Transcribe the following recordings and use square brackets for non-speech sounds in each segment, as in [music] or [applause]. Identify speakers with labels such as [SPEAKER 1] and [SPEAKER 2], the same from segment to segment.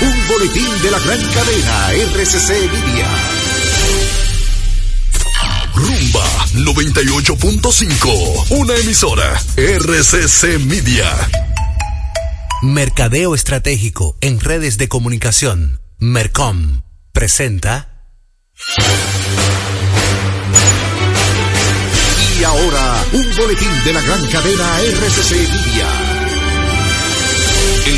[SPEAKER 1] un boletín de la gran cadena RCC Media.
[SPEAKER 2] Rumba 98.5, una emisora RCC Media.
[SPEAKER 3] Mercadeo Estratégico en redes de comunicación. Mercom presenta.
[SPEAKER 1] Y ahora, un boletín de la gran cadena RCC Media
[SPEAKER 2] el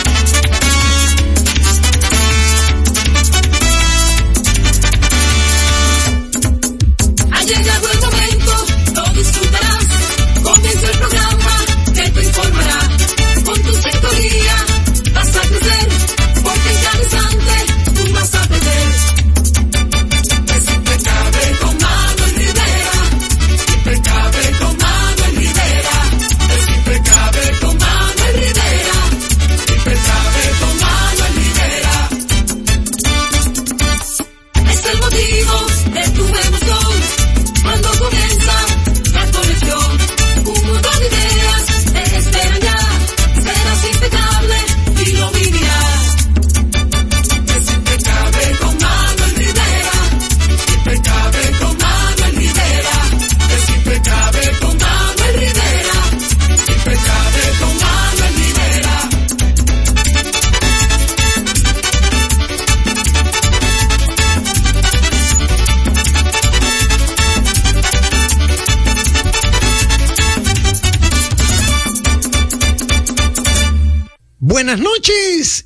[SPEAKER 4] Buenas noches,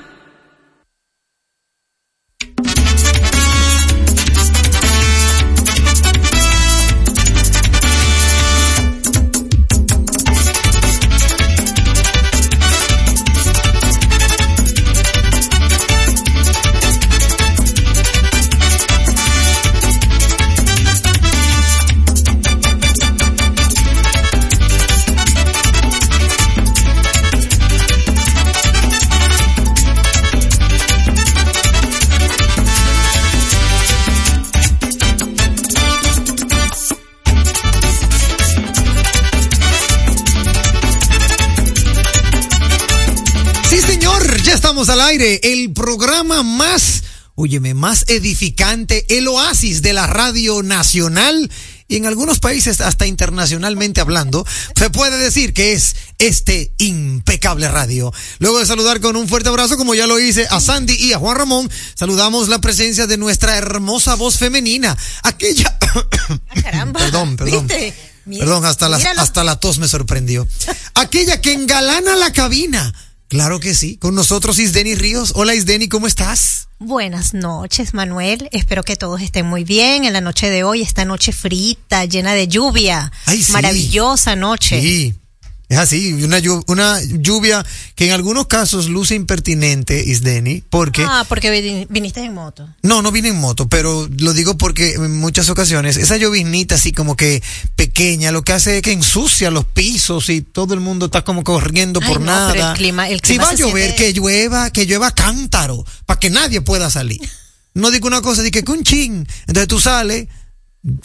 [SPEAKER 4] Aire, el programa más, óyeme, más edificante, el oasis de la radio nacional y en algunos países hasta internacionalmente hablando, se puede decir que es este impecable radio. Luego de saludar con un fuerte abrazo, como ya lo hice a Sandy y a Juan Ramón, saludamos la presencia de nuestra hermosa voz femenina, aquella... [coughs]
[SPEAKER 5] Ah,
[SPEAKER 4] perdón, perdón. Perdón, hasta la, hasta la tos me sorprendió. Aquella que engalana la cabina Claro que sí. Con nosotros Isdeni Ríos. Hola Isdeni, ¿cómo estás?
[SPEAKER 5] Buenas noches, Manuel. Espero que todos estén muy bien en la noche de hoy, esta noche frita, llena de lluvia.
[SPEAKER 4] Ay, sí.
[SPEAKER 5] Maravillosa noche.
[SPEAKER 4] Sí. Es así, una lluvia, una lluvia que en algunos casos luce impertinente, Isdeni, porque...
[SPEAKER 5] Ah, porque vin- viniste en moto.
[SPEAKER 4] No, no vine en moto, pero lo digo porque en muchas ocasiones esa lloviznita así como que pequeña, lo que hace es que ensucia los pisos y todo el mundo está como corriendo
[SPEAKER 5] Ay,
[SPEAKER 4] por
[SPEAKER 5] no,
[SPEAKER 4] nada.
[SPEAKER 5] pero el clima- el
[SPEAKER 4] si
[SPEAKER 5] clima
[SPEAKER 4] va a llover,
[SPEAKER 5] siente-
[SPEAKER 4] que llueva, que llueva cántaro, para que nadie pueda salir. No digo una cosa, digo que un chin. Entonces tú sales,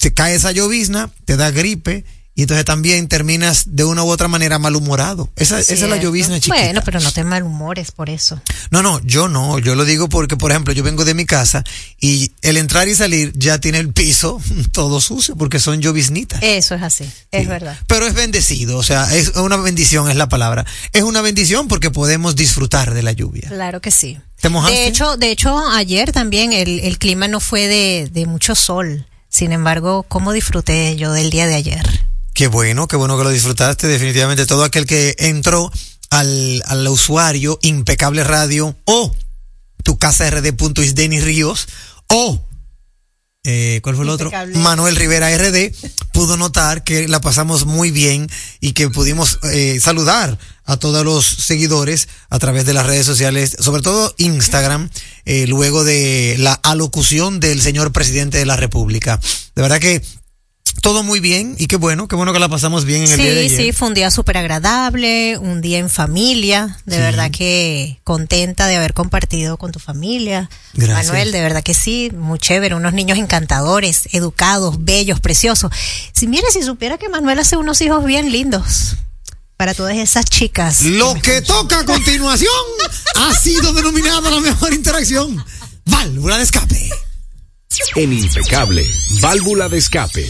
[SPEAKER 4] te cae esa llovizna, te da gripe. Y entonces también terminas de una u otra manera malhumorado. Esa, esa es la llovizna chiquita.
[SPEAKER 5] Bueno, pero no te malhumores por eso.
[SPEAKER 4] No, no, yo no, yo lo digo porque, por ejemplo, yo vengo de mi casa y el entrar y salir ya tiene el piso [laughs] todo sucio porque son lloviznitas.
[SPEAKER 5] Eso es así, es verdad.
[SPEAKER 4] Pero es bendecido, o sea, es una bendición, es la palabra. Es una bendición porque podemos disfrutar de la lluvia.
[SPEAKER 5] Claro que sí.
[SPEAKER 4] ¿Te mojaste?
[SPEAKER 5] De hecho, de hecho ayer también el, el clima no fue de, de mucho sol. Sin embargo, ¿cómo disfruté yo del día de ayer?
[SPEAKER 4] Qué bueno, qué bueno que lo disfrutaste. Definitivamente todo aquel que entró al, al usuario Impecable Radio o tu casa rd.isdeni Ríos o eh, ¿cuál fue el otro? Manuel Rivera RD pudo notar que la pasamos muy bien y que pudimos eh, saludar a todos los seguidores a través de las redes sociales, sobre todo Instagram, eh, luego de la alocución del señor presidente de la República. De verdad que todo muy bien y qué bueno, qué bueno que la pasamos bien en el día de
[SPEAKER 5] Sí,
[SPEAKER 4] ayer.
[SPEAKER 5] sí, fue un día súper agradable, un día en familia, de
[SPEAKER 4] Sí.
[SPEAKER 5] verdad que contenta de haber compartido con tu familia.
[SPEAKER 4] Gracias.
[SPEAKER 5] Manuel, de verdad que sí, muy chévere, unos niños encantadores, educados, bellos, preciosos. Si mire, si supiera que Manuel hace unos hijos bien lindos para todas esas chicas.
[SPEAKER 4] Lo
[SPEAKER 5] me
[SPEAKER 4] que toca a continuación ha sido denominada la mejor interacción. Válvula de escape.
[SPEAKER 6] En Impecable, válvula de escape.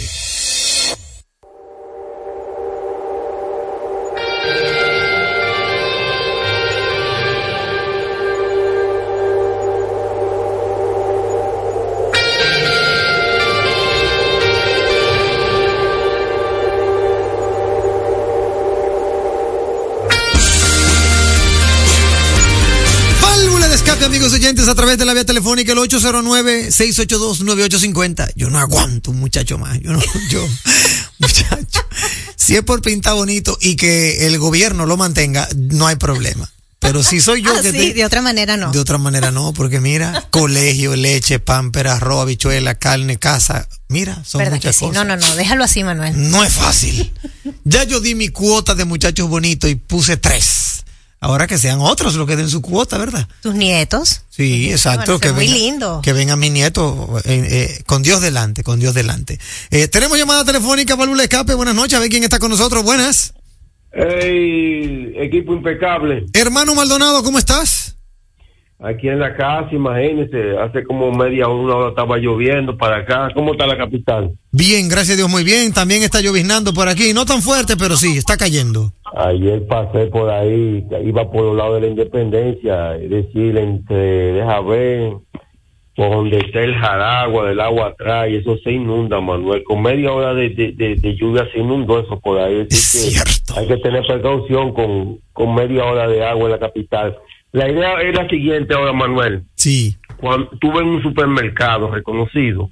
[SPEAKER 4] Oyentes, a través de la vía telefónica, el 809-682-9850. Yo no aguanto un muchacho más. Yo no, [laughs] yo, muchacho. Si es por pintar bonito y que el gobierno lo mantenga, no hay problema. Pero si soy yo
[SPEAKER 5] Ah,
[SPEAKER 4] que
[SPEAKER 5] sí,
[SPEAKER 4] te-
[SPEAKER 5] de otra manera no.
[SPEAKER 4] De otra manera no, porque mira, [laughs] colegio, leche, pámpera, arroz, habichuela, carne, casa. Mira, son
[SPEAKER 5] ¿Verdad que
[SPEAKER 4] muchas
[SPEAKER 5] sí?
[SPEAKER 4] cosas.
[SPEAKER 5] No, no, no, déjalo así, Manuel.
[SPEAKER 4] No es fácil. Ya yo di mi cuota de muchachos bonitos y puse tres. Ahora que sean otros los que den su cuota, ¿verdad?
[SPEAKER 5] Tus nietos.
[SPEAKER 4] Sí, exacto. Que
[SPEAKER 5] muy
[SPEAKER 4] venga-
[SPEAKER 5] lindo.
[SPEAKER 4] Que vengan mis nietos eh, eh, con Dios delante, con Dios delante. Eh, tenemos llamada telefónica, válvula de escape. Buenas noches, a ver quién está con nosotros. Buenas.
[SPEAKER 7] Hey, equipo impecable.
[SPEAKER 4] Hermano Maldonado, ¿cómo estás?
[SPEAKER 7] Aquí en la casa, imagínese, hace como media hora, una hora estaba lloviendo para acá. ¿Cómo está la capital?
[SPEAKER 4] Bien, gracias a Dios, muy bien. También está lloviznando por aquí. No tan fuerte, pero sí, está cayendo.
[SPEAKER 7] Ayer pasé por ahí, iba por los lados de la independencia, es decir, entre, deja ver, por donde está el jaragua del agua atrás, y eso se inunda, Manuel. Con media hora de, de, de- de lluvia se inundó eso por ahí.
[SPEAKER 4] Es
[SPEAKER 7] Así que
[SPEAKER 4] cierto.
[SPEAKER 7] Hay que tener precaución con, con media hora de agua en la capital. La idea es la siguiente ahora, Manuel.
[SPEAKER 4] Sí.
[SPEAKER 7] cuando tuve en un supermercado reconocido.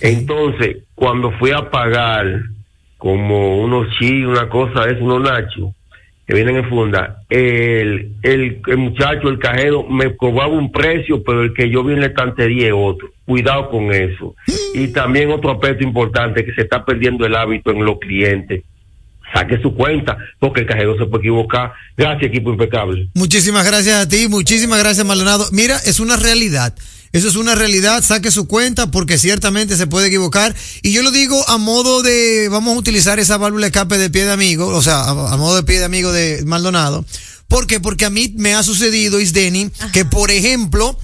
[SPEAKER 7] Entonces, cuando fui a pagar como unos chi, una cosa eso, unos nachos, que vienen en funda, el, el, el muchacho, el cajero, me cobraba un precio, pero el que yo vi en la estantería es otro. Cuidado con eso. Y también otro aspecto importante, que se está perdiendo el hábito en los clientes. Saque su cuenta, porque el cajero se puede equivocar. Gracias, equipo impecable.
[SPEAKER 4] Muchísimas gracias a ti, muchísimas gracias Maldonado. Mira, es una realidad. Eso es una realidad, saque su cuenta porque ciertamente se puede equivocar. Y yo lo digo a modo de, vamos a utilizar esa válvula escape de pie de amigo, o sea, a, a modo de pie de amigo de Maldonado. ¿Por qué? Porque a mí me ha sucedido, Isdeni, que por ejemplo,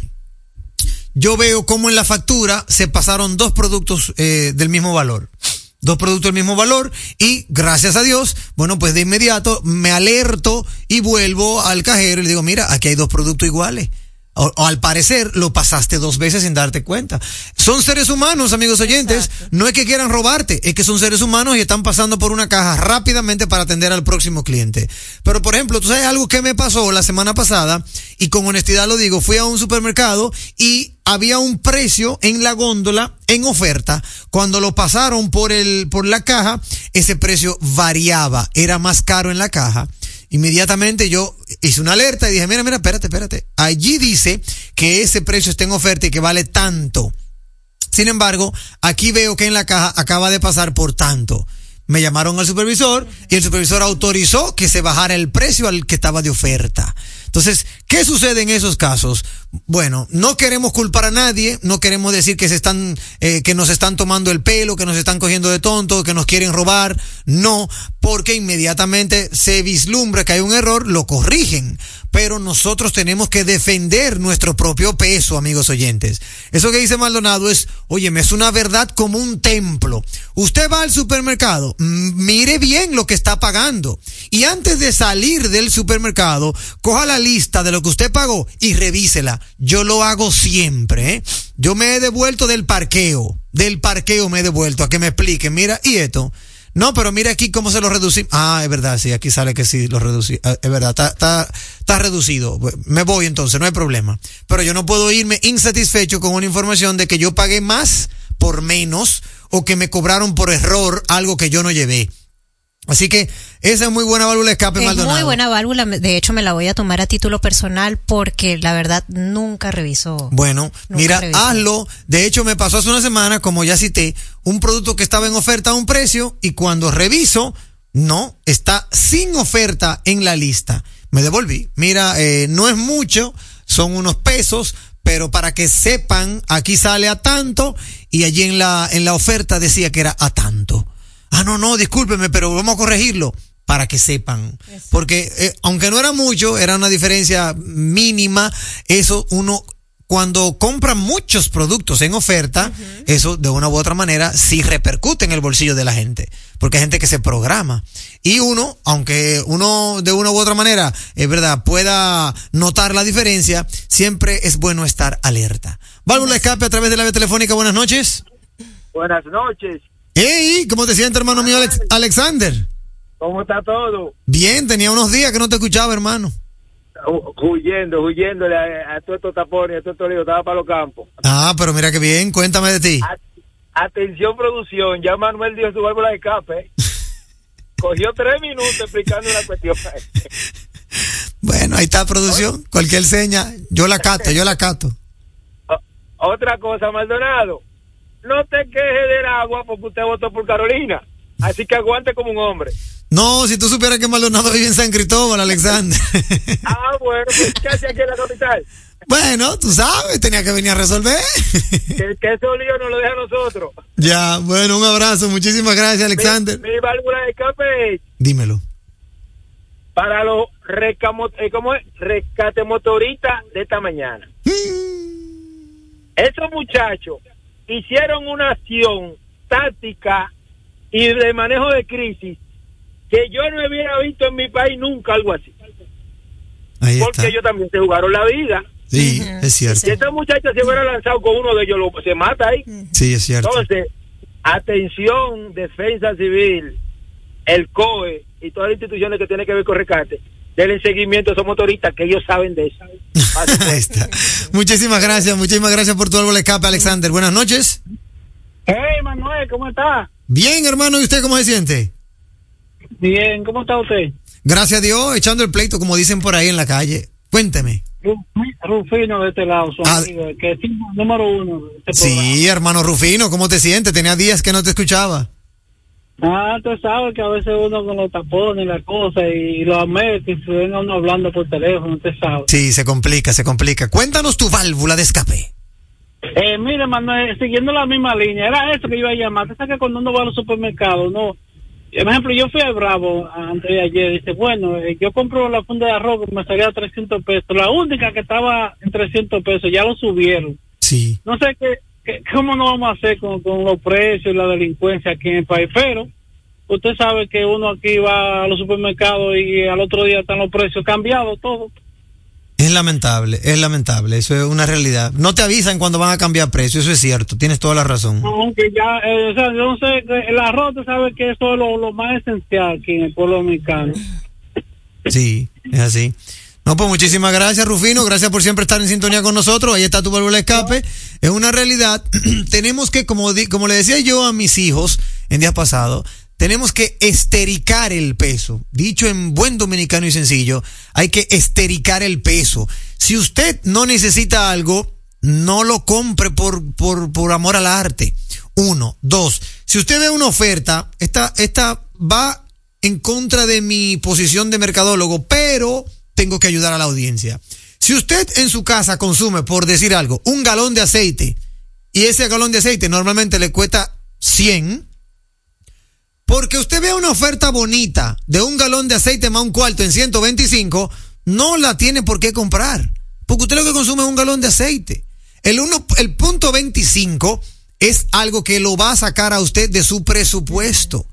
[SPEAKER 4] yo veo como en la factura se pasaron dos productos eh, del mismo valor. Dos productos del mismo valor y gracias a Dios, bueno, pues de inmediato me alerto y vuelvo al cajero y le digo, mira, aquí hay dos productos iguales. O, o al parecer lo pasaste dos veces sin darte cuenta. Son seres humanos, amigos oyentes. No es que quieran robarte, es que son seres humanos y están pasando por una caja rápidamente para atender al próximo cliente. Pero, por ejemplo, tú sabes algo que me pasó la semana pasada, y con honestidad lo digo, fui a un supermercado y había un precio en la góndola en oferta. Cuando lo pasaron por el, por la caja, ese precio variaba, era más caro en la caja. Inmediatamente yo hice una alerta y dije, mira, mira, espérate, espérate. Allí dice que ese precio está en oferta y que vale tanto. Sin embargo, aquí veo que en la caja acaba de pasar por tanto. Me llamaron al supervisor y el supervisor autorizó que se bajara el precio al que estaba de oferta. Entonces, ¿qué sucede en esos casos? Bueno, no queremos culpar a nadie, no queremos decir que se están, eh, que nos están tomando el pelo, que nos están cogiendo de tonto, que nos quieren robar. No, porque inmediatamente se vislumbra que hay un error, lo corrigen. Pero nosotros tenemos que defender nuestro propio peso, amigos oyentes. Eso que dice Maldonado es, oye, es una verdad como un templo. Usted va al supermercado, mire bien lo que está pagando. Y antes de salir del supermercado, coja la lista de lo que usted pagó y revísela. Yo lo hago siempre. ¿eh? Yo me he devuelto del parqueo. Del parqueo me he devuelto a que me expliquen. Mira, ¿y esto? No, pero mira aquí cómo se lo reducimos. Ah, es verdad, sí, aquí sale que sí lo reducí. Es verdad, está, está, está reducido. Me voy entonces, no hay problema. Pero yo no puedo irme insatisfecho con una información de que yo pagué más por menos o que me cobraron por error algo que yo no llevé. Así que esa es muy buena válvula de escape,
[SPEAKER 5] Es
[SPEAKER 4] Maldonado.
[SPEAKER 5] muy buena válvula, de hecho me la voy a tomar a título personal porque la verdad nunca reviso.
[SPEAKER 4] Bueno,
[SPEAKER 5] Nunca
[SPEAKER 4] mira,
[SPEAKER 5] reviso.
[SPEAKER 4] hazlo. De hecho, me pasó hace una semana, como ya cité, un producto que estaba en oferta a un precio y cuando reviso, no, está sin oferta en la lista. Me devolví. Mira, eh, no es mucho, son unos pesos, pero para que sepan, aquí sale a tanto y allí en la, en la oferta decía que era a tanto. Ah, no, no, discúlpeme, pero vamos a corregirlo para que sepan. Porque eh, aunque no era mucho, era una diferencia mínima, eso uno cuando compra muchos productos en oferta, eso de una u otra manera sí repercute en el bolsillo de la gente, porque hay gente que se programa. Y uno, aunque uno de una u otra manera, es verdad, pueda notar la diferencia, siempre es bueno estar alerta. Válvula de escape a través de la vía telefónica, buenas noches.
[SPEAKER 8] Buenas noches.
[SPEAKER 4] Hey, ¿cómo te sientes, hermano mío Alex- Alexander?
[SPEAKER 8] ¿Cómo está todo?
[SPEAKER 4] Bien, tenía unos días que no te escuchaba, hermano.
[SPEAKER 8] Hu- Huyendo, huyéndole a, a todos estos tapones, a todos estos líos. Estaba para los campos.
[SPEAKER 4] Ah, pero mira qué bien, cuéntame de ti.
[SPEAKER 8] Atención, producción. Ya Manuel dio su válvula de escape. [laughs] Cogió tres minutos explicando una cuestión.
[SPEAKER 4] Bueno, ahí está producción, cualquier seña, yo la cato, yo la cato.
[SPEAKER 8] O- Otra cosa, Maldonado. No te quejes del agua porque usted votó por Carolina. Así que aguante como un hombre.
[SPEAKER 4] No, si tú supieras que Maldonado vive en San Cristóbal, Alexander. [laughs]
[SPEAKER 8] Ah, bueno, pues ¿qué aquí en la capital?
[SPEAKER 4] bueno, tú sabes, tenía que venir a resolver.
[SPEAKER 8] Que, que ese lío nos lo deja a nosotros.
[SPEAKER 4] ya, bueno, un abrazo, muchísimas gracias, Alexander.
[SPEAKER 8] Mi, mi válvula de escape es
[SPEAKER 4] Dímelo.
[SPEAKER 8] para los recamo, eh, ¿cómo es? rescatemotoristas de esta mañana. Esos muchachos hicieron una acción táctica y de manejo de crisis que yo no hubiera visto en mi país nunca algo así.
[SPEAKER 4] Ahí
[SPEAKER 8] Porque
[SPEAKER 4] está.
[SPEAKER 8] ellos también se jugaron la vida.
[SPEAKER 4] Sí, es cierto.
[SPEAKER 8] Si estos muchachos se hubieran lanzado con uno de ellos, lo- se mata ahí.
[SPEAKER 4] Sí, es cierto.
[SPEAKER 8] Entonces, atención, defensa civil, el COE y todas las instituciones que tienen que ver con rescate, denle seguimiento a esos motoristas que ellos saben de eso. [laughs]
[SPEAKER 4] Ahí está. Muchísimas gracias, muchísimas gracias por tu árbol escape, Alexander. Buenas noches.
[SPEAKER 8] Hey, Manuel, ¿cómo está?
[SPEAKER 4] Bien, hermano, ¿y usted cómo se siente?
[SPEAKER 8] Bien, ¿cómo está usted?
[SPEAKER 4] Gracias a Dios, echando el pleito, como dicen por ahí en la calle. Cuénteme.
[SPEAKER 8] Rufino de este lado, su
[SPEAKER 4] Ah.
[SPEAKER 8] amigo, que es número uno. de este
[SPEAKER 4] Sí, hermano Rufino, ¿cómo te sientes? Tenía días que no te escuchaba.
[SPEAKER 8] Ah, tú sabes que a veces uno con los tapones y la cosa y los que se ven a uno hablando por teléfono, usted sabe.
[SPEAKER 4] Sí, se complica, se complica. Cuéntanos tu válvula de escape.
[SPEAKER 8] Eh, mire, Manuel, siguiendo la misma línea, era eso que iba a llamar. Tú sabes que cuando uno va a los supermercados, no. Por ejemplo, yo fui al Bravo antes de ayer. Dice, bueno, eh, yo compro la funda de arroz que me salía a 300 pesos. La única que estaba en 300 pesos, ya lo subieron.
[SPEAKER 4] Sí.
[SPEAKER 8] No sé qué- cómo nos vamos a hacer con, con los precios y la delincuencia aquí en el país, pero usted sabe que uno aquí va a los supermercados y al otro día están los precios cambiados, todo.
[SPEAKER 4] Es lamentable, es lamentable, eso es una realidad. No te avisan cuando van a cambiar precio, eso es cierto, tienes toda la razón.
[SPEAKER 8] Aunque ya, eh, o sea, yo no sé, que el arroz, tú sabes que eso es lo, lo más esencial aquí en el pueblo dominicano.
[SPEAKER 4] Sí, es así. No, pues muchísimas gracias, Rufino. Gracias por siempre estar en sintonía con nosotros. Ahí está tu válvula escape. Es una realidad. [clears throat] tenemos que, como, como le decía yo a mis hijos en días pasados, tenemos que estericar el peso. Dicho en buen dominicano y sencillo, hay que estericar el peso. Si usted no necesita algo, no lo compre por, por, por amor al arte. Uno. Dos. Si usted ve una oferta, esta, esta va en contra de mi posición de mercadólogo, pero tengo que ayudar a la audiencia. Si usted en su casa consume, por decir algo, un galón de aceite y ese galón de aceite normalmente le cuesta 100, porque usted ve una oferta bonita de un galón de aceite más un cuarto en 125, no la tiene por qué comprar. Porque usted lo que consume es un galón de aceite. El, uno, el punto 25 es algo que lo va a sacar a usted de su presupuesto.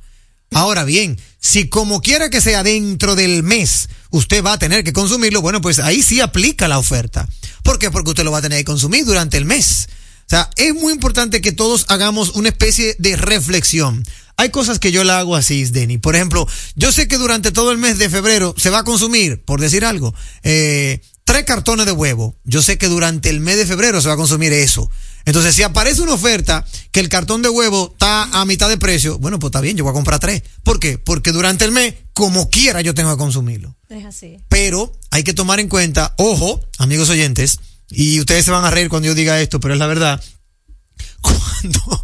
[SPEAKER 4] Ahora bien, si como quiera que sea dentro del mes, usted va a tener que consumirlo, bueno, pues ahí sí aplica la oferta. ¿Por qué? Porque usted lo va a tener que consumir durante el mes. O sea, es muy importante que todos hagamos una especie de reflexión. Hay cosas que yo la hago así, Denny. Por ejemplo, yo sé que durante todo el mes de febrero se va a consumir, por decir algo, eh, tres cartones de huevo. Yo sé que durante el mes de febrero se va a consumir eso. Entonces, si aparece una oferta que el cartón de huevo está a mitad de precio, bueno, pues está bien, yo voy a comprar tres. ¿Por qué? Porque durante el mes, como quiera, yo tengo que consumirlo.
[SPEAKER 5] Es así.
[SPEAKER 4] Pero hay que tomar en cuenta, ojo, amigos oyentes, y ustedes se van a reír cuando yo diga esto, pero es la verdad. [laughs] Cuando,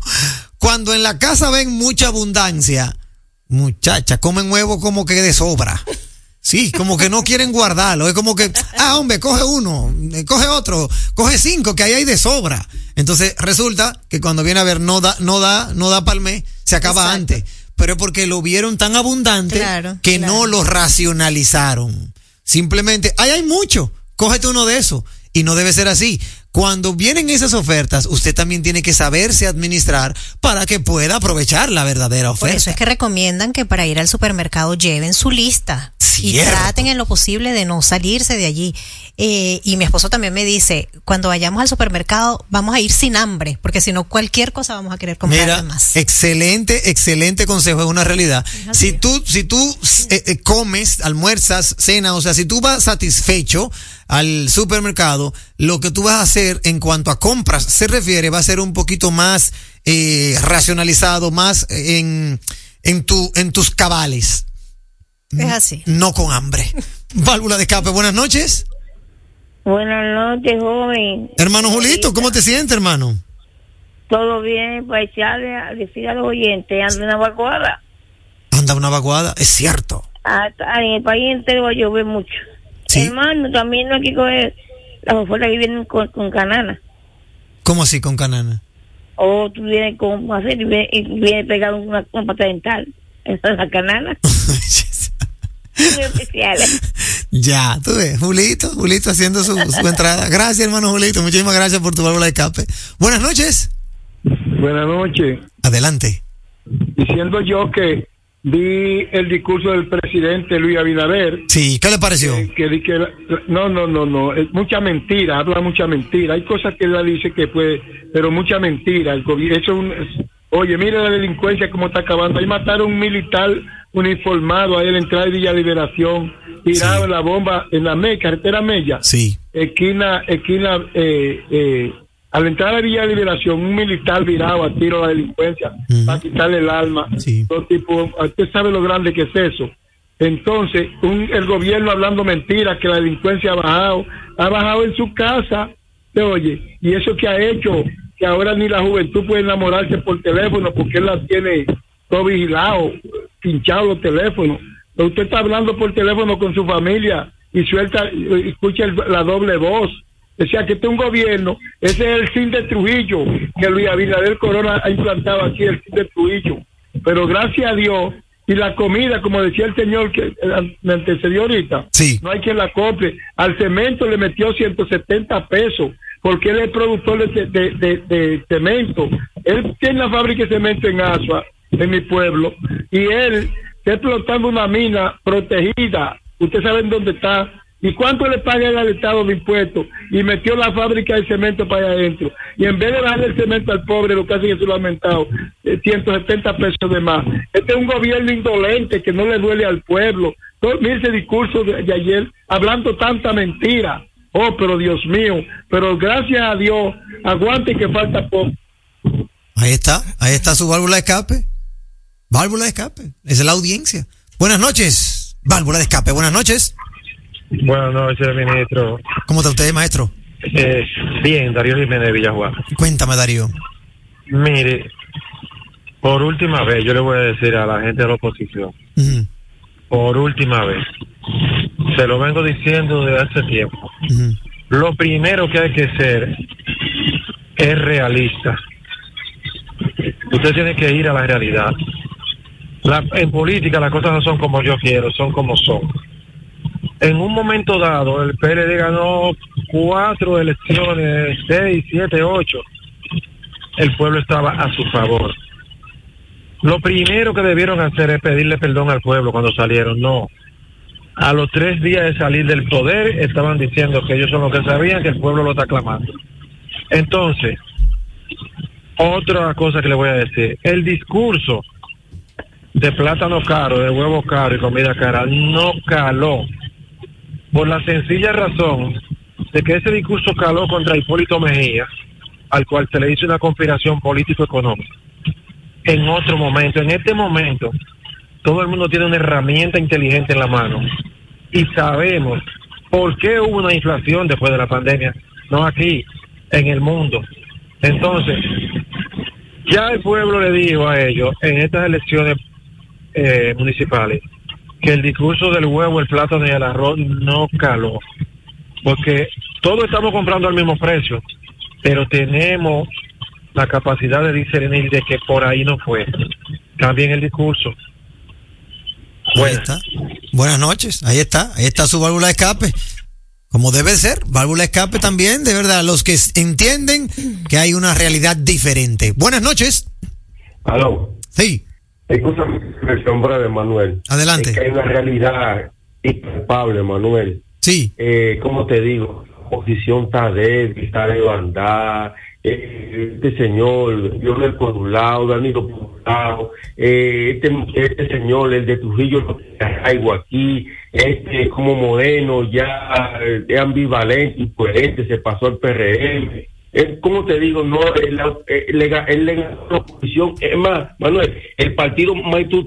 [SPEAKER 4] cuando en la casa ven mucha abundancia, muchacha, comen huevo como que de sobra. Sí, como que no quieren guardarlo. Es como que, ah, hombre, coge uno, eh, coge otro, coge cinco, que ahí hay de sobra. Entonces resulta que cuando viene a ver no da, no da, no da mes, se acaba
[SPEAKER 5] Exacto.
[SPEAKER 4] antes. Pero es porque lo vieron tan abundante
[SPEAKER 5] Claro,
[SPEAKER 4] que
[SPEAKER 5] claro.
[SPEAKER 4] no lo racionalizaron. Simplemente, ahí hay mucho, cógete uno de esos. Y no debe ser así. Cuando vienen esas ofertas, usted también tiene que saberse administrar para que pueda aprovechar la verdadera
[SPEAKER 5] Por
[SPEAKER 4] oferta.
[SPEAKER 5] eso es que recomiendan que para ir al supermercado lleven su lista y
[SPEAKER 4] Cierto.
[SPEAKER 5] traten en lo posible de no salirse de allí. Eh, y mi esposo también me dice, cuando vayamos al supermercado vamos a ir sin hambre, porque si no cualquier cosa vamos a querer comprar
[SPEAKER 4] Mira,
[SPEAKER 5] más.
[SPEAKER 4] excelente, excelente consejo, es una realidad. Si tú, si tú eh, eh, comes, almuerzas, cenas, o sea, si tú vas satisfecho al supermercado, lo que tú vas a hacer en cuanto a compras se refiere va a ser un poquito más eh, racionalizado, más en, en tu, en tus cabales,
[SPEAKER 5] Es así.
[SPEAKER 4] no con hambre. [laughs] Válvula de escape, buenas noches.
[SPEAKER 9] Buenas noches, joven.
[SPEAKER 4] Hermano Julito, ¿cómo te sientes, hermano?
[SPEAKER 9] ¿Todo bien? Para echarle a decir a los oyentes, anda una vacuada.
[SPEAKER 4] Anda una vaguada, es cierto.
[SPEAKER 9] Hasta en el país entero va a llover mucho.
[SPEAKER 4] Sí.
[SPEAKER 9] Hermano, también no hay que coger las ofertas que vienen con, con canana.
[SPEAKER 4] ¿Cómo así con canana?
[SPEAKER 9] O tú vienes con hacer y viene, y viene pegado una, una pata dental. Esa es la canana. [laughs] Muy especiales.
[SPEAKER 4] Ya, tú ves, Julito, Julito haciendo su, su entrada. Gracias, hermano Julito, muchísimas gracias por tu válvula de escape. Buenas noches.
[SPEAKER 10] Buenas noches.
[SPEAKER 4] Adelante.
[SPEAKER 10] Diciendo yo que vi el discurso del presidente Luis Abinader.
[SPEAKER 4] Sí, ¿qué le pareció?
[SPEAKER 10] eh, que, que no, no, no, no, es mucha mentira, habla mucha mentira. Hay cosas que él dice que puede, pero mucha mentira. El gobierno, eso es un, es- oye, mira la delincuencia cómo está acabando. Ahí mataron un militar uniformado ahí en la entrada de Villa Liberación,
[SPEAKER 4] Sí.
[SPEAKER 10] en la bomba en la Meca, carretera Mella
[SPEAKER 4] Sí.
[SPEAKER 10] esquina, esquina, eh, eh, a la entrada de Villa Liberación, un militar virado a tiro a la delincuencia
[SPEAKER 4] Ujú.
[SPEAKER 10] para quitarle el alma.
[SPEAKER 4] Sí.
[SPEAKER 10] Todo tipo, usted sabe lo grande que es eso. Entonces, un- el gobierno hablando mentiras, que la delincuencia ha bajado, ha bajado en su casa, ¿te oye? Y eso que ha hecho, que ahora ni la juventud puede enamorarse por teléfono porque él la tiene todo vigilado, pinchado los teléfonos. Pero usted está hablando por teléfono con su familia y suelta, escucha el- la doble voz. O sea que este es un gobierno, ese es el fin de Trujillo, que Luis Abinader Corona ha implantado aquí, el fin de Trujillo. Pero gracias a Dios, y la comida, como decía el señor que me antecedió ahorita,
[SPEAKER 4] Sí.
[SPEAKER 10] no hay quien la compre. Al cemento le metió 170 pesos, porque él es productor de, de, de- de cemento. Él tiene la fábrica de cemento en Asua, en mi pueblo, y él está explotando una mina protegida. Ustedes saben dónde está, ¿Y cuánto le paga al Estado de impuestos? Y metió la fábrica de cemento para allá adentro. Y en vez de darle el cemento al pobre, lo que hacen es lo ha aumentado eh, 170 pesos de más. Este es un gobierno indolente que no le duele al pueblo. Todo, mire ese discurso de, de ayer, hablando tanta mentira. Oh, pero Dios mío, pero gracias a Dios, aguante que falta poco.
[SPEAKER 4] Ahí está, ahí está su válvula de escape. Válvula de escape. Es la audiencia. Buenas noches. Válvula de escape. Buenas noches.
[SPEAKER 11] Buenas noches, ministro.
[SPEAKER 4] ¿Cómo está usted, maestro?
[SPEAKER 11] Eh, bien, Darío Jiménez de Villajuá.
[SPEAKER 4] Cuéntame, Darío.
[SPEAKER 11] Mire, por última vez, yo le voy a decir a la gente de la oposición, por última vez, se lo vengo diciendo desde hace tiempo. Lo primero que hay que ser es realista. Usted tiene que ir a la realidad. La- en política las cosas no son como yo quiero, son como son. En un momento dado, el PLD ganó cuatro elecciones, seis, siete, ocho. El pueblo estaba a su favor. Lo primero que debieron hacer es pedirle perdón al pueblo cuando salieron. No. A los tres días de salir del poder estaban diciendo que ellos son los que sabían que el pueblo lo está clamando. Entonces, otra cosa que le voy a decir, el discurso de plátano caro, de huevo caro y comida cara no caló por la sencilla razón de que ese discurso caló contra Hipólito Mejía, al cual se le hizo una conspiración político-económica. En otro momento, en este momento, todo el mundo tiene una herramienta inteligente en la mano y sabemos por qué hubo una inflación después de la pandemia, no aquí, en el mundo. Entonces, ya el pueblo le dijo a ellos en estas elecciones eh, municipales que el discurso del huevo, el plátano y el arroz no caló, porque todos estamos comprando al mismo precio, pero tenemos la capacidad de discernir de que por ahí no fue. Cambien el discurso.
[SPEAKER 4] Ahí está. Buenas noches. Ahí está. Ahí está su válvula de escape. Como debe ser. Válvula de escape también, de verdad. Los que entienden que hay una realidad diferente. Buenas noches.
[SPEAKER 7] Aló.
[SPEAKER 4] Sí.
[SPEAKER 7] Escúchame, expresión breve, Manuel.
[SPEAKER 4] Adelante.
[SPEAKER 7] Es que hay una realidad impalpable, Manuel.
[SPEAKER 4] Sí.
[SPEAKER 7] Eh, ¿Cómo te digo? La oposición está débil, está desbandada. Eh, este señor, Lionel por un lado, Danilo por un lado. Eh, este, este señor, el de Trujillo, lo traigo aquí. Este, como Moreno, ya eh, es ambivalente, incoherente, se pasó al PRM. Eh, ¿Cómo te digo? No, él, eh, le, ga- él le ganó la oposición. Es más, Manuel, el partido es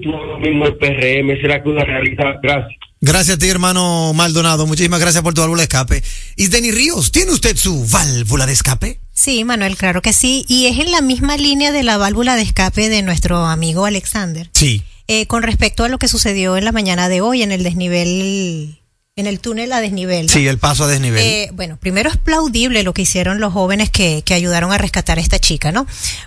[SPEAKER 7] lo mismo el PRM. ¿Será que una realidad? Gracias.
[SPEAKER 4] Gracias a ti, hermano Maldonado. Muchísimas gracias por tu válvula de escape. Y Denny Ríos, ¿tiene usted su válvula de escape?
[SPEAKER 5] Sí, Manuel, claro que sí. Y es en la misma línea de la válvula de escape de nuestro amigo Alexander.
[SPEAKER 4] Sí.
[SPEAKER 5] Eh, con respecto a lo que sucedió en la mañana de hoy en el desnivel, en el túnel a desnivel.
[SPEAKER 4] Sí, el paso a desnivel.
[SPEAKER 5] Eh, bueno, primero es plaudible lo que hicieron los jóvenes que, que ayudaron a rescatar a esta chica, ¿no?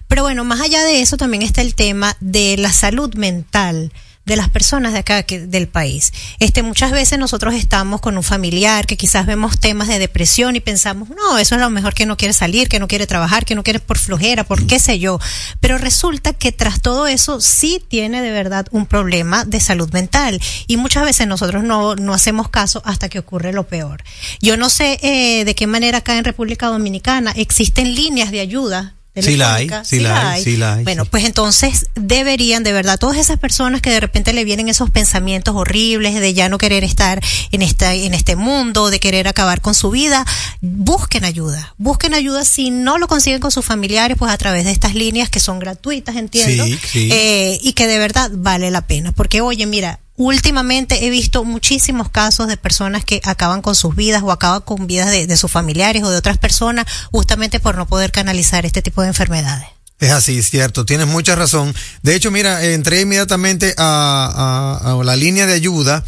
[SPEAKER 5] Pero bueno, más allá de eso también está el tema de la salud mental de las personas de acá que, del país. Este, muchas veces nosotros estamos con un familiar que quizás vemos temas de depresión y pensamos, no, eso es lo mejor que no quiere salir, que no quiere trabajar, que no quiere por flojera, por qué sé yo. Pero resulta que tras todo eso sí tiene de verdad un problema de salud mental y muchas veces nosotros no, no hacemos caso hasta que ocurre lo peor. Yo no sé eh, de qué manera acá en República Dominicana existen líneas de ayuda
[SPEAKER 4] Sí la hay, sí la hay, sí la hay,
[SPEAKER 5] Bueno,
[SPEAKER 4] sí.
[SPEAKER 5] pues entonces deberían de verdad todas esas personas que de repente le vienen esos pensamientos horribles de ya no querer estar en esta en este mundo, de querer acabar con su vida, busquen ayuda. Busquen ayuda si no lo consiguen con sus familiares, pues a través de estas líneas que son gratuitas, entiendo, eh, y que de verdad vale la pena, porque oye, mira, últimamente he visto muchísimos casos de personas que acaban con sus vidas o acaban con vidas de, de sus familiares o de otras personas justamente por no poder canalizar este tipo de enfermedades.
[SPEAKER 4] Es así, es cierto, tienes mucha razón. De hecho, mira, entré inmediatamente a, a- a la línea de ayuda.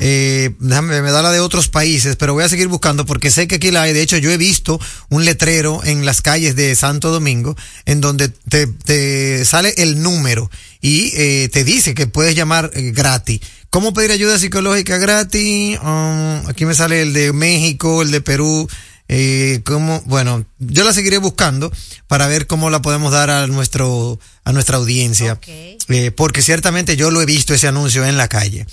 [SPEAKER 4] Eh, déjame, me da la de otros países, pero voy a seguir buscando porque sé que aquí la hay. De hecho, yo he visto un letrero en las calles de Santo Domingo en donde te, te sale el número y eh, te dice que puedes llamar eh, gratis. ¿Cómo pedir ayuda psicológica gratis? Um, aquí me sale el de México, el de Perú. Eh, cómo, bueno, yo la seguiré buscando para ver cómo la podemos dar a nuestro, a nuestra audiencia. Eh, porque ciertamente yo lo he visto ese anuncio en la calle.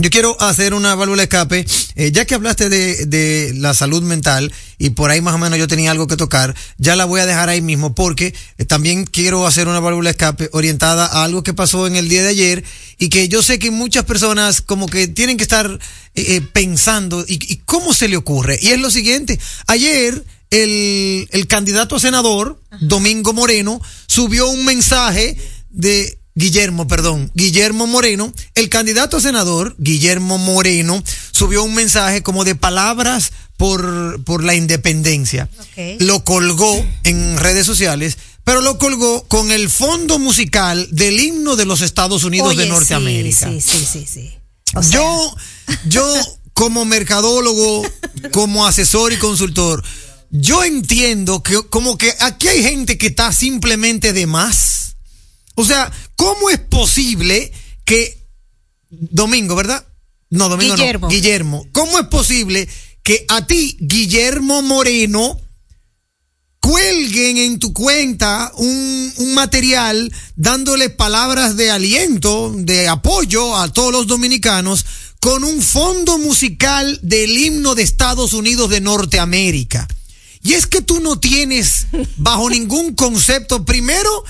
[SPEAKER 4] Yo quiero hacer una válvula de escape, eh, ya que hablaste de, de, la salud mental y por ahí más o menos yo tenía algo que tocar, ya la voy a dejar ahí mismo porque eh, también quiero hacer una válvula de escape orientada a algo que pasó en el día de ayer y que yo sé que muchas personas como que tienen que estar eh, pensando y, y, cómo se le ocurre. Y es lo siguiente, ayer el, el candidato a senador, Domingo Moreno, subió un mensaje de Guillermo, perdón, Guillermo Moreno, el candidato a senador, Guillermo Moreno, subió un mensaje como de palabras por, por la independencia. Okay. Lo colgó en redes sociales, pero lo colgó con el fondo musical del himno de los Estados Unidos
[SPEAKER 5] Oye,
[SPEAKER 4] de Norteamérica.
[SPEAKER 5] Sí, sí, sí, sí.
[SPEAKER 4] O sea... Yo, yo como mercadólogo, como asesor y consultor, yo entiendo que como que aquí hay gente que está simplemente de más. O sea, ¿cómo es posible que Domingo, ¿verdad? No, Domingo
[SPEAKER 5] Guillermo.
[SPEAKER 4] no. Guillermo. ¿Cómo es posible que a ti, Guillermo Moreno, cuelguen en tu cuenta un, un, material dándole palabras de aliento, de apoyo a todos los dominicanos con un fondo musical del himno de Estados Unidos de Norteamérica? Y es que tú no tienes bajo ningún concepto, primero,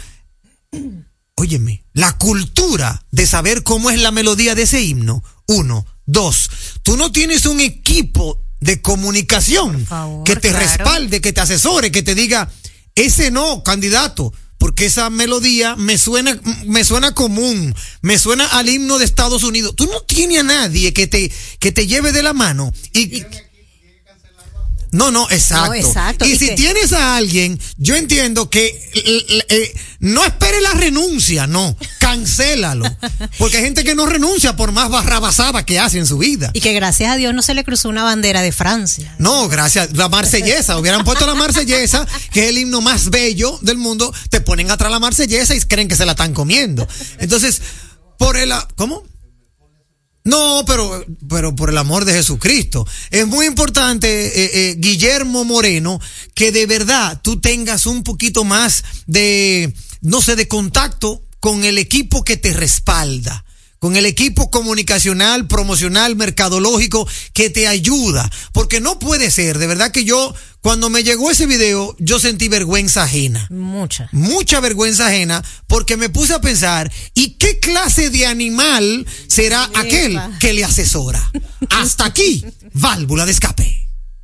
[SPEAKER 4] óyeme, la cultura de saber cómo es la melodía de ese himno. Uno. Dos, tú no tienes un equipo de comunicación
[SPEAKER 5] favor,
[SPEAKER 4] que te
[SPEAKER 5] claro.
[SPEAKER 4] respalde, que te asesore, que te diga, ese no, candidato, porque esa melodía me suena, me suena común, me suena al himno de Estados Unidos. Tú no tienes a nadie que te, que te lleve de la mano y, y no, no, exacto.
[SPEAKER 5] No, exacto.
[SPEAKER 4] Y,
[SPEAKER 5] ¿Y
[SPEAKER 4] si tienes a alguien, yo entiendo que eh, eh, no espere la renuncia, no, cancélalo. Porque hay gente que no renuncia por más barrabasada que hace en su vida.
[SPEAKER 5] Y que gracias a Dios no se le cruzó una bandera de Francia.
[SPEAKER 4] No, gracias. La marsellesa. Hubieran puesto la marsellesa, que es el himno más bello del mundo. Te ponen atrás la marsellesa y creen que se la están comiendo. Entonces, por el... ¿Cómo? No, pero, pero por el amor de Jesucristo. Es muy importante, eh, eh, Guillermo Moreno, que de verdad tú tengas un poquito más de, no sé, de contacto con el equipo que te respalda con el equipo comunicacional, promocional, mercadológico que te ayuda. Porque no puede ser, de verdad que yo, cuando me llegó ese video, yo sentí vergüenza ajena.
[SPEAKER 5] Mucha.
[SPEAKER 4] Mucha vergüenza ajena porque me puse a pensar, ¿y qué clase de animal será aquel que le asesora? Hasta aquí, válvula de escape.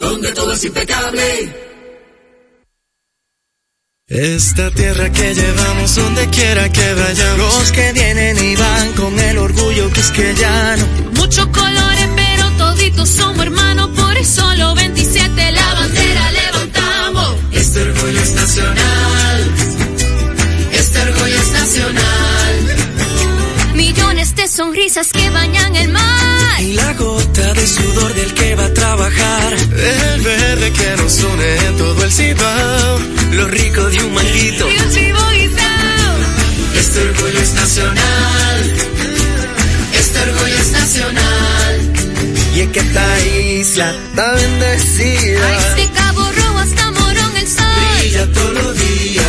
[SPEAKER 3] donde todo es impecable.
[SPEAKER 12] Esta tierra que llevamos donde quiera que vayamos. Los que vienen y van con el orgullo que es que ya no.
[SPEAKER 13] Muchos colores, pero toditos somos hermanos. Por eso los 27 la bandera levantamos.
[SPEAKER 3] Este orgullo es nacional, este orgullo es nacional.
[SPEAKER 13] Sonrisas que bañan el mar.
[SPEAKER 12] Y la gota de sudor del que va a trabajar. El verde que nos une en todo el cibao. Lo rico de un maldito.
[SPEAKER 13] Y un chivo.
[SPEAKER 3] Este orgullo es nacional, este orgullo es nacional.
[SPEAKER 12] Y
[SPEAKER 14] es que esta isla está bendecida.
[SPEAKER 13] Ay, de Cabo Rojo hasta Morón el sol.
[SPEAKER 14] Brilla todos los días.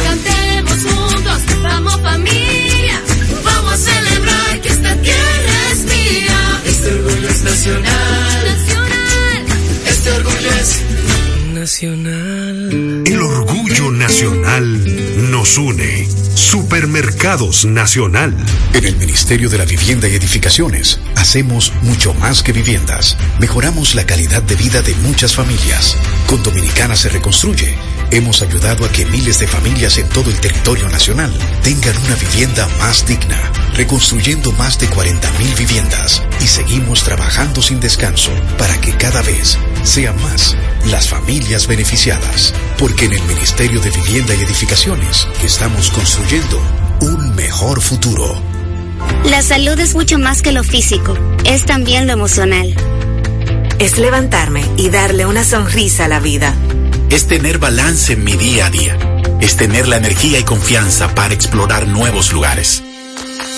[SPEAKER 14] Nacional. Nacional.
[SPEAKER 15] El orgullo nacional nos une. Supermercados Nacional.
[SPEAKER 16] En el Ministerio de la Vivienda y Edificaciones hacemos mucho más que viviendas. Mejoramos la calidad de vida de muchas familias. Con Dominicana se reconstruye. Hemos ayudado a que miles de familias en todo el territorio nacional tengan una vivienda más digna, reconstruyendo más de 40.000 viviendas y seguimos trabajando sin descanso para que cada vez sean más las familias beneficiadas, porque en el Ministerio de Vivienda y Edificaciones estamos construyendo un mejor futuro.
[SPEAKER 17] La salud es mucho más que lo físico, es también lo emocional.
[SPEAKER 18] Es levantarme y darle una sonrisa a la vida.
[SPEAKER 19] Es tener balance en mi día a día. Es tener la energía y confianza para explorar nuevos lugares.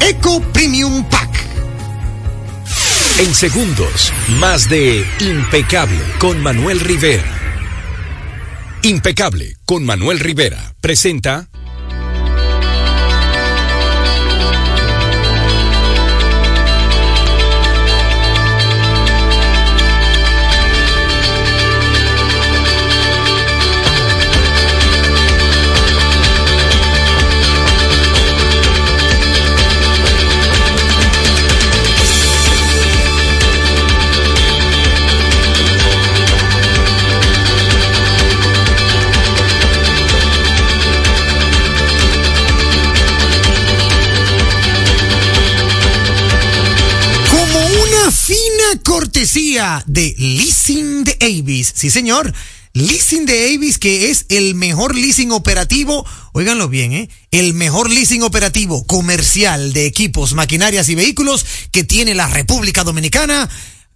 [SPEAKER 4] Eco Premium Pack.
[SPEAKER 6] En segundos, más de Impecable con Manuel Rivera. Impecable con Manuel Rivera presenta
[SPEAKER 4] de Leasing de Avis. Sí, señor. Leasing de Avis, que es el mejor leasing operativo, óiganlo bien, ¿eh? El mejor leasing operativo comercial de equipos, maquinarias y vehículos que tiene la República Dominicana.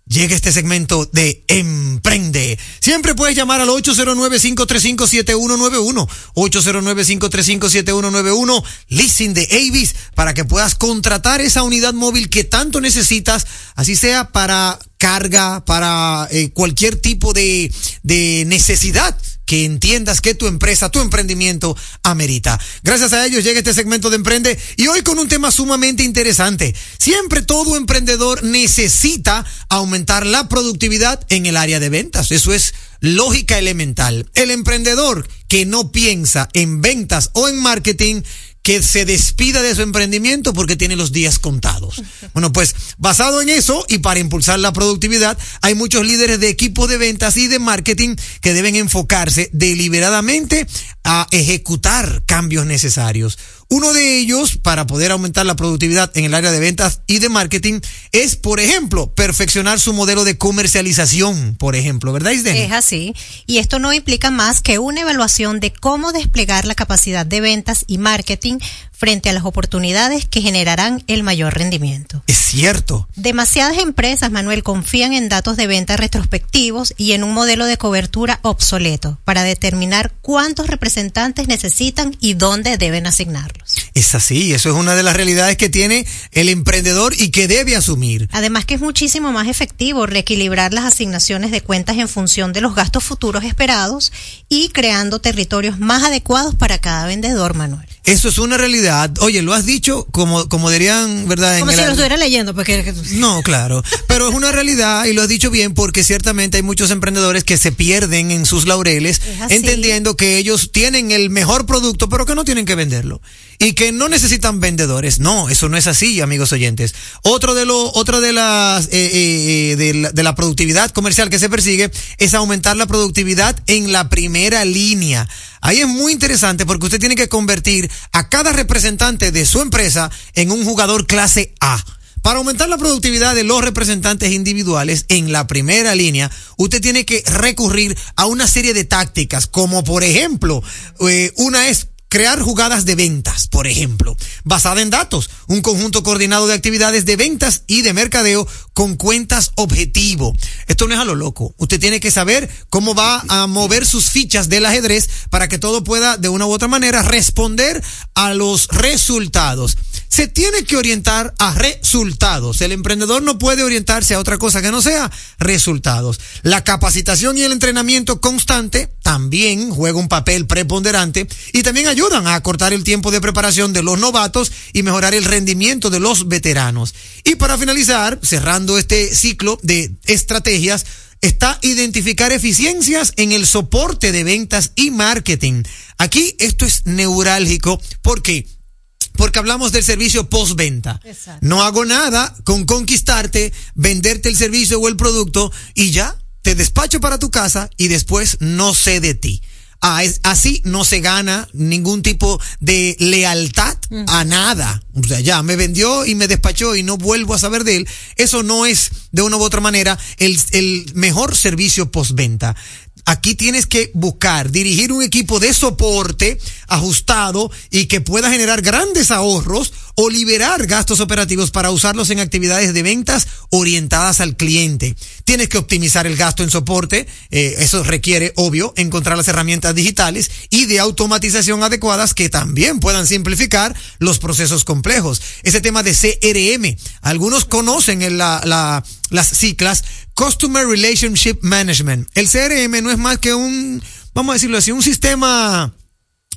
[SPEAKER 4] Llega este segmento de Emprende. Siempre puedes llamar al 809-535-7191. 809-535-7191. Leasing de Avis para que puedas contratar esa unidad móvil que tanto necesitas, así sea para carga, para eh, cualquier tipo de, de necesidad que entiendas que tu empresa, tu emprendimiento amerita. Gracias a ellos llega este segmento de Emprende y hoy con un tema sumamente interesante. Siempre todo emprendedor necesita aumentar la productividad en el área de ventas. Eso es lógica elemental. El emprendedor que no piensa en ventas o en marketing que se despida de su emprendimiento porque tiene los días contados. Bueno, pues basado en eso y para impulsar la productividad, hay muchos líderes de equipos de ventas y de marketing que deben enfocarse deliberadamente a ejecutar cambios necesarios. Uno de ellos, para poder aumentar la productividad en el área de ventas y de marketing, es, por ejemplo, perfeccionar su modelo de comercialización, por ejemplo, ¿verdad, Isden?
[SPEAKER 5] Es así. Y esto no implica más que una evaluación de cómo desplegar la capacidad de ventas y marketing frente a las oportunidades que generarán el mayor rendimiento.
[SPEAKER 4] Es cierto.
[SPEAKER 5] Demasiadas empresas, Manuel, confían en datos de venta retrospectivos y en un modelo de cobertura obsoleto para determinar cuántos representantes necesitan y dónde deben asignarlos.
[SPEAKER 4] Es así, eso es una de las realidades que tiene el emprendedor y que debe asumir.
[SPEAKER 5] Además que es muchísimo más efectivo reequilibrar las asignaciones de cuentas en función de los gastos futuros esperados y creando territorios más adecuados para cada vendedor, Manuel.
[SPEAKER 4] Eso es una realidad. Oye, lo has dicho como, como dirían, ¿verdad?
[SPEAKER 5] Como
[SPEAKER 4] En
[SPEAKER 5] si
[SPEAKER 4] el-
[SPEAKER 5] lo estuviera leyendo, porque
[SPEAKER 4] No, claro. Pero es una realidad y lo has dicho bien porque ciertamente hay muchos emprendedores que se pierden en sus laureles entendiendo que ellos tienen el mejor producto pero que no tienen que venderlo y que no necesitan vendedores. No, eso no es así, amigos oyentes. Otro de lo, otra de las, eh, eh, eh, de, la, de la productividad comercial que se persigue es aumentar la productividad en la primera línea. Ahí es muy interesante porque usted tiene que convertir a cada representante de su empresa en un jugador clase A. Para aumentar la productividad de los representantes individuales en la primera línea, usted tiene que recurrir a una serie de tácticas, como por ejemplo, eh, una es crear jugadas de ventas, por ejemplo, basada en datos, un conjunto coordinado de actividades de ventas y de mercadeo con cuentas objetivo. Esto no es a lo loco. Usted tiene que saber cómo va a mover sus fichas del ajedrez para que todo pueda de una u otra manera responder a los resultados. Se tiene que orientar a resultados. El emprendedor no puede orientarse a otra cosa que no sea resultados. La capacitación y el entrenamiento constante también juega un papel preponderante y también ayudan a acortar el tiempo de preparación de los novatos y mejorar el rendimiento de los veteranos. Y para finalizar, cerrando este ciclo de estrategias, está identificar eficiencias en el soporte de ventas y marketing. Aquí esto es neurálgico porque porque hablamos del servicio postventa. No hago nada con conquistarte, venderte el servicio o el producto y ya te despacho para tu casa y después no sé de ti. Ah, es- así no se gana ningún tipo de lealtad a nada. O sea, ya me vendió y me despachó y no vuelvo a saber de él. Eso no es, de una u otra manera, el, el mejor servicio postventa. Aquí tienes que buscar, dirigir un equipo de soporte ajustado y que pueda generar grandes ahorros o liberar gastos operativos para usarlos en actividades de ventas orientadas al cliente. Tienes que optimizar el gasto en soporte, eh, eso requiere, obvio, encontrar las herramientas digitales y de automatización adecuadas que también puedan simplificar los procesos complejos. Ese tema de CRM, algunos conocen la, la- las ciclas Customer Relationship Management. El CRM no es más que un, vamos a decirlo así, un sistema,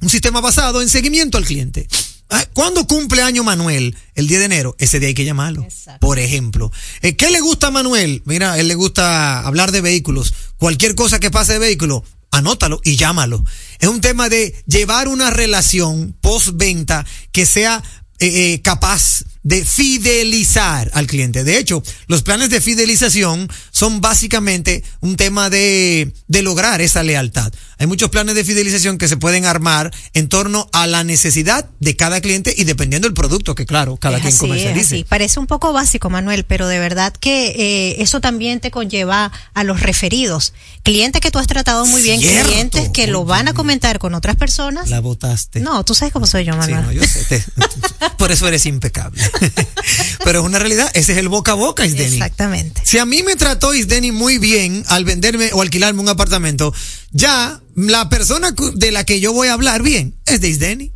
[SPEAKER 4] un sistema basado en seguimiento al cliente. Ah, ¿Cuándo cumple año Manuel? El 10 de enero. Ese día hay que llamarlo. Por ejemplo. Eh, ¿Qué le gusta a Manuel? Mira, él le gusta hablar de vehículos. Cualquier cosa que pase de vehículo, anótalo y llámalo. Es un tema de llevar una relación postventa que sea eh, eh, capaz de fidelizar al cliente. De hecho, los planes de fidelización son básicamente un tema de, de lograr esa lealtad. Hay muchos planes de fidelización que se pueden armar en torno a la necesidad de cada cliente y dependiendo del producto que, claro, cada
[SPEAKER 5] Es
[SPEAKER 4] quien
[SPEAKER 5] así,
[SPEAKER 4] comercialice.
[SPEAKER 5] así. Parece un poco básico, Manuel, pero de verdad que eh, eso también te conlleva a los referidos. Clientes que tú has tratado muy bien,
[SPEAKER 4] Cierto.
[SPEAKER 5] clientes que lo van a comentar con otras personas.
[SPEAKER 4] La votaste.
[SPEAKER 5] No, tú sabes cómo soy yo,
[SPEAKER 4] Sí,
[SPEAKER 5] Manuel.
[SPEAKER 4] no, yo sé, te- [laughs] por eso eres impecable. [laughs] Pero es una realidad, ese es el boca a boca, Isdeni.
[SPEAKER 5] Exactamente.
[SPEAKER 4] Si a mí me trató Isdeni muy bien al venderme o alquilarme un apartamento, ya la persona de la que yo voy a hablar bien es de Isdeni.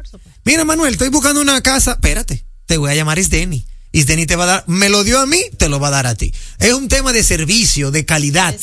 [SPEAKER 4] Mira, Manuel, estoy buscando una casa. Espérate, te voy a llamar Isdeni. Isdeni te va a dar, me lo dio a mí, te lo va a dar a ti. Es un tema de servicio, de calidad.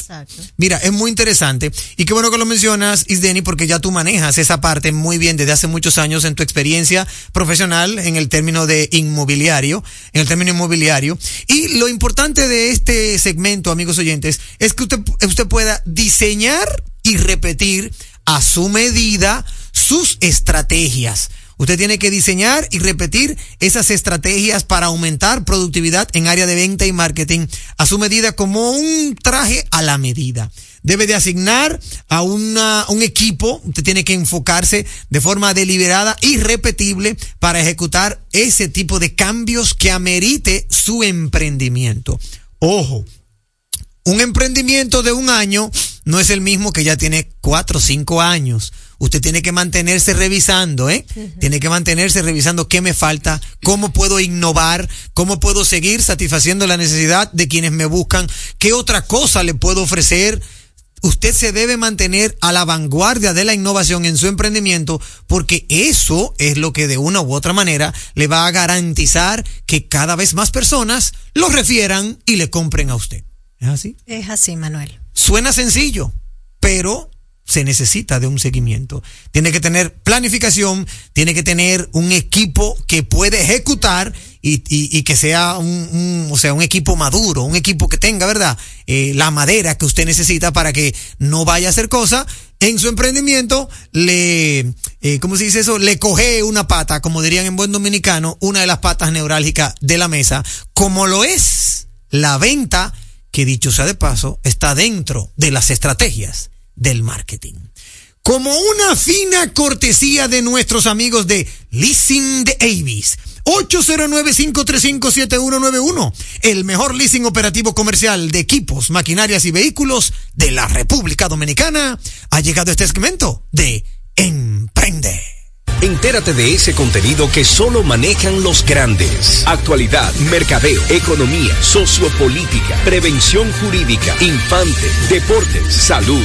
[SPEAKER 4] Mira, es muy interesante. Y qué bueno que lo mencionas, Isdeni, porque ya tú manejas esa parte muy bien desde hace muchos años en tu experiencia profesional en el término de inmobiliario, en el término inmobiliario. Y lo importante de este segmento, amigos oyentes, es que usted, usted pueda diseñar y repetir a su medida sus estrategias. Usted tiene que diseñar y repetir esas estrategias para aumentar productividad en área de venta y marketing a su medida como un traje a la medida. Debe de asignar a una, un equipo, usted tiene que enfocarse de forma deliberada y repetible para ejecutar ese tipo de cambios que amerite su emprendimiento. Ojo, un emprendimiento de un año no es el mismo que ya tiene cuatro o cinco años. Usted tiene que mantenerse revisando, ¿eh? Tiene que mantenerse revisando qué me falta, cómo puedo innovar, cómo puedo seguir satisfaciendo la necesidad de quienes me buscan, qué otra cosa le puedo ofrecer. Usted se debe mantener a la vanguardia de la innovación en su emprendimiento porque eso es lo que de una u otra manera le va a garantizar que cada vez más personas lo refieran y le compren a usted. ¿Es así?
[SPEAKER 5] Es así, Manuel.
[SPEAKER 4] Suena sencillo, pero se necesita de un seguimiento. Tiene que tener planificación, tiene que tener un equipo que puede ejecutar y, y, que sea un, un, o sea, un equipo maduro, un equipo que tenga, ¿verdad? Eh, la madera que usted necesita para que no vaya a hacer cosas en su emprendimiento, le, eh, ¿cómo se dice eso? Le coge una pata, como dirían en buen dominicano, una de las patas neurálgicas de la mesa, como lo es la venta, que dicho sea de paso, está dentro de las estrategias del marketing. Como una fina cortesía de nuestros amigos de Leasing de Avis. 809-535-7191. El mejor leasing operativo comercial de equipos, maquinarias y vehículos de la República Dominicana. Ha llegado este segmento de Emprende.
[SPEAKER 20] Entérate de ese contenido que solo manejan los grandes. Actualidad, mercadeo, economía, sociopolítica, prevención jurídica, infante, deportes, salud,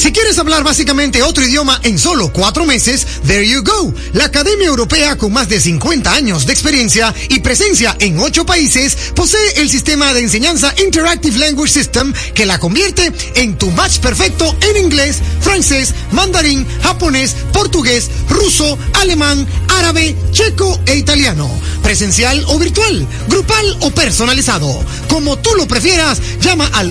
[SPEAKER 4] Si quieres hablar básicamente otro idioma en solo cuatro meses, there you go. La Academia Europea con más de 50 años de experiencia y presencia en ocho países posee el sistema de enseñanza Interactive Language System que la convierte en tu match perfecto en inglés, francés, mandarín, japonés, portugués, ruso, alemán, árabe, checo e italiano. Presencial o virtual, grupal o personalizado. Como tú lo prefieras, llama al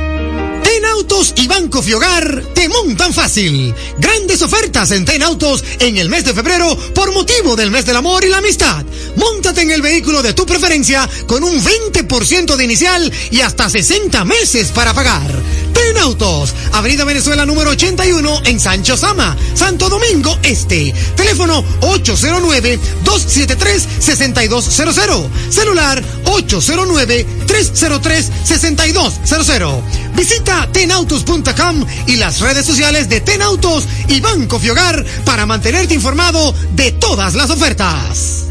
[SPEAKER 4] Y Banco Fiogar te montan fácil. Grandes ofertas en Ten Autos en el mes de febrero por motivo del mes del amor y la amistad. Móntate en el vehículo de tu preferencia con un 20% de inicial y hasta 60 meses para pagar. Ten Autos, Avenida Venezuela número 81 en Sancho Sama, Santo Domingo Este. Teléfono 809-273-6200. Celular 809-303-6200. Visita tenautos.com y las redes sociales de Tenautos y Banco Fiogar para mantenerte informado de todas las ofertas.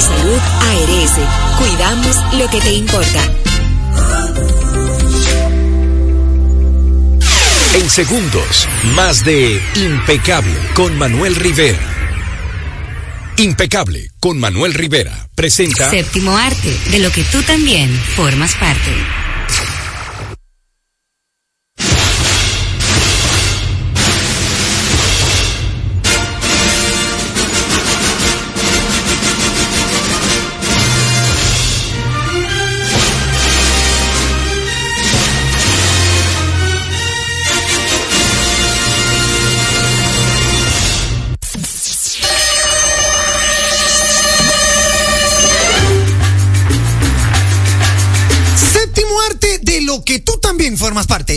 [SPEAKER 21] Salud ARS, cuidamos lo que te importa.
[SPEAKER 20] En segundos, más de Impecable con Manuel Rivera. Impecable con Manuel Rivera presenta
[SPEAKER 22] Séptimo arte, de lo que tú también formas parte.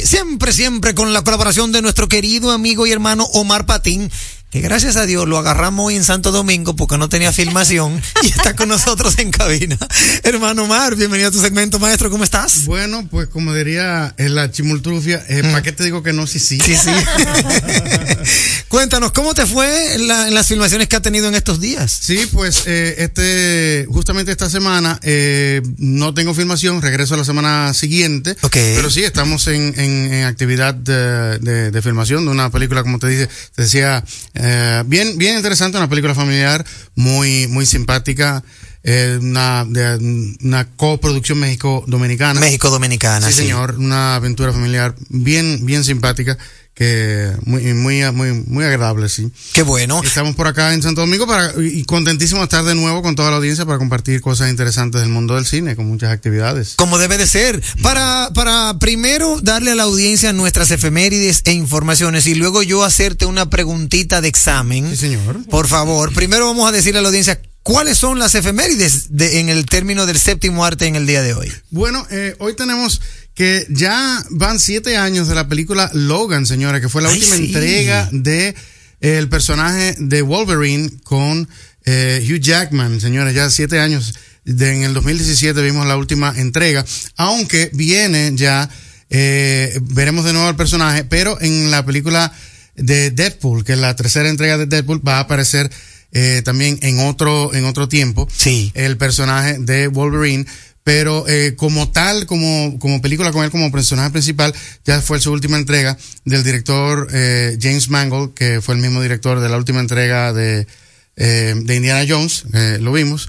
[SPEAKER 4] Siempre, siempre con la colaboración de nuestro querido amigo y hermano Omar Patín, que gracias a Dios lo agarramos hoy en Santo Domingo porque no tenía filmación [laughs] y está con nosotros en cabina. Hermano Omar, bienvenido a tu segmento, maestro, ¿cómo estás?
[SPEAKER 23] Bueno, pues como diría en la chimultrufia, eh, ¿para qué te digo que no? Sí, sí.
[SPEAKER 4] Sí, sí. [laughs] Cuéntanos, ¿cómo te fue en, la- en las filmaciones que ha tenido en estos días?
[SPEAKER 23] Sí, pues eh, este, justamente esta semana eh, no tengo filmación, regreso la semana siguiente. Pero sí, estamos en, en- en actividad de, de- de filmación de una película, como te dice, te decía, eh, bien, bien interesante, una película familiar, muy, muy simpática. eh, una, de, una coproducción México-Dominicana.
[SPEAKER 4] México-Dominicana, sí.
[SPEAKER 23] señor. Una aventura familiar bien, bien simpática que muy, muy, muy, muy agradable, sí.
[SPEAKER 4] Qué bueno.
[SPEAKER 23] Estamos por acá en Santo Domingo para, y contentísimo de estar de nuevo con toda la audiencia para compartir cosas interesantes del mundo del cine, con muchas actividades.
[SPEAKER 4] Como debe de ser. Para, para primero darle a la audiencia nuestras efemérides e informaciones y luego yo hacerte una preguntita de examen.
[SPEAKER 23] Sí, señor.
[SPEAKER 4] Por favor, primero vamos a decirle a la audiencia cuáles son las efemérides de, en el término del séptimo arte en el día de hoy.
[SPEAKER 23] Bueno, eh, hoy tenemos que ya van siete años de la película Logan, señora, que fue la
[SPEAKER 4] Ay,
[SPEAKER 23] última
[SPEAKER 4] sí.
[SPEAKER 23] entrega de eh, el personaje de Wolverine con eh, Hugh Jackman, señora, ya siete años. De, en el 2017 vimos la última entrega, aunque viene ya, eh, veremos de nuevo al personaje, pero en la película de Deadpool, que es la tercera entrega de Deadpool, va a aparecer eh, también en otro, en otro tiempo.
[SPEAKER 4] Sí.
[SPEAKER 23] El personaje de Wolverine. Pero eh, como tal, como, como película con él como personaje principal, ya fue su última entrega del director eh, James Mangold, que fue el mismo director de la última entrega de, eh, de Indiana Jones, eh, lo vimos.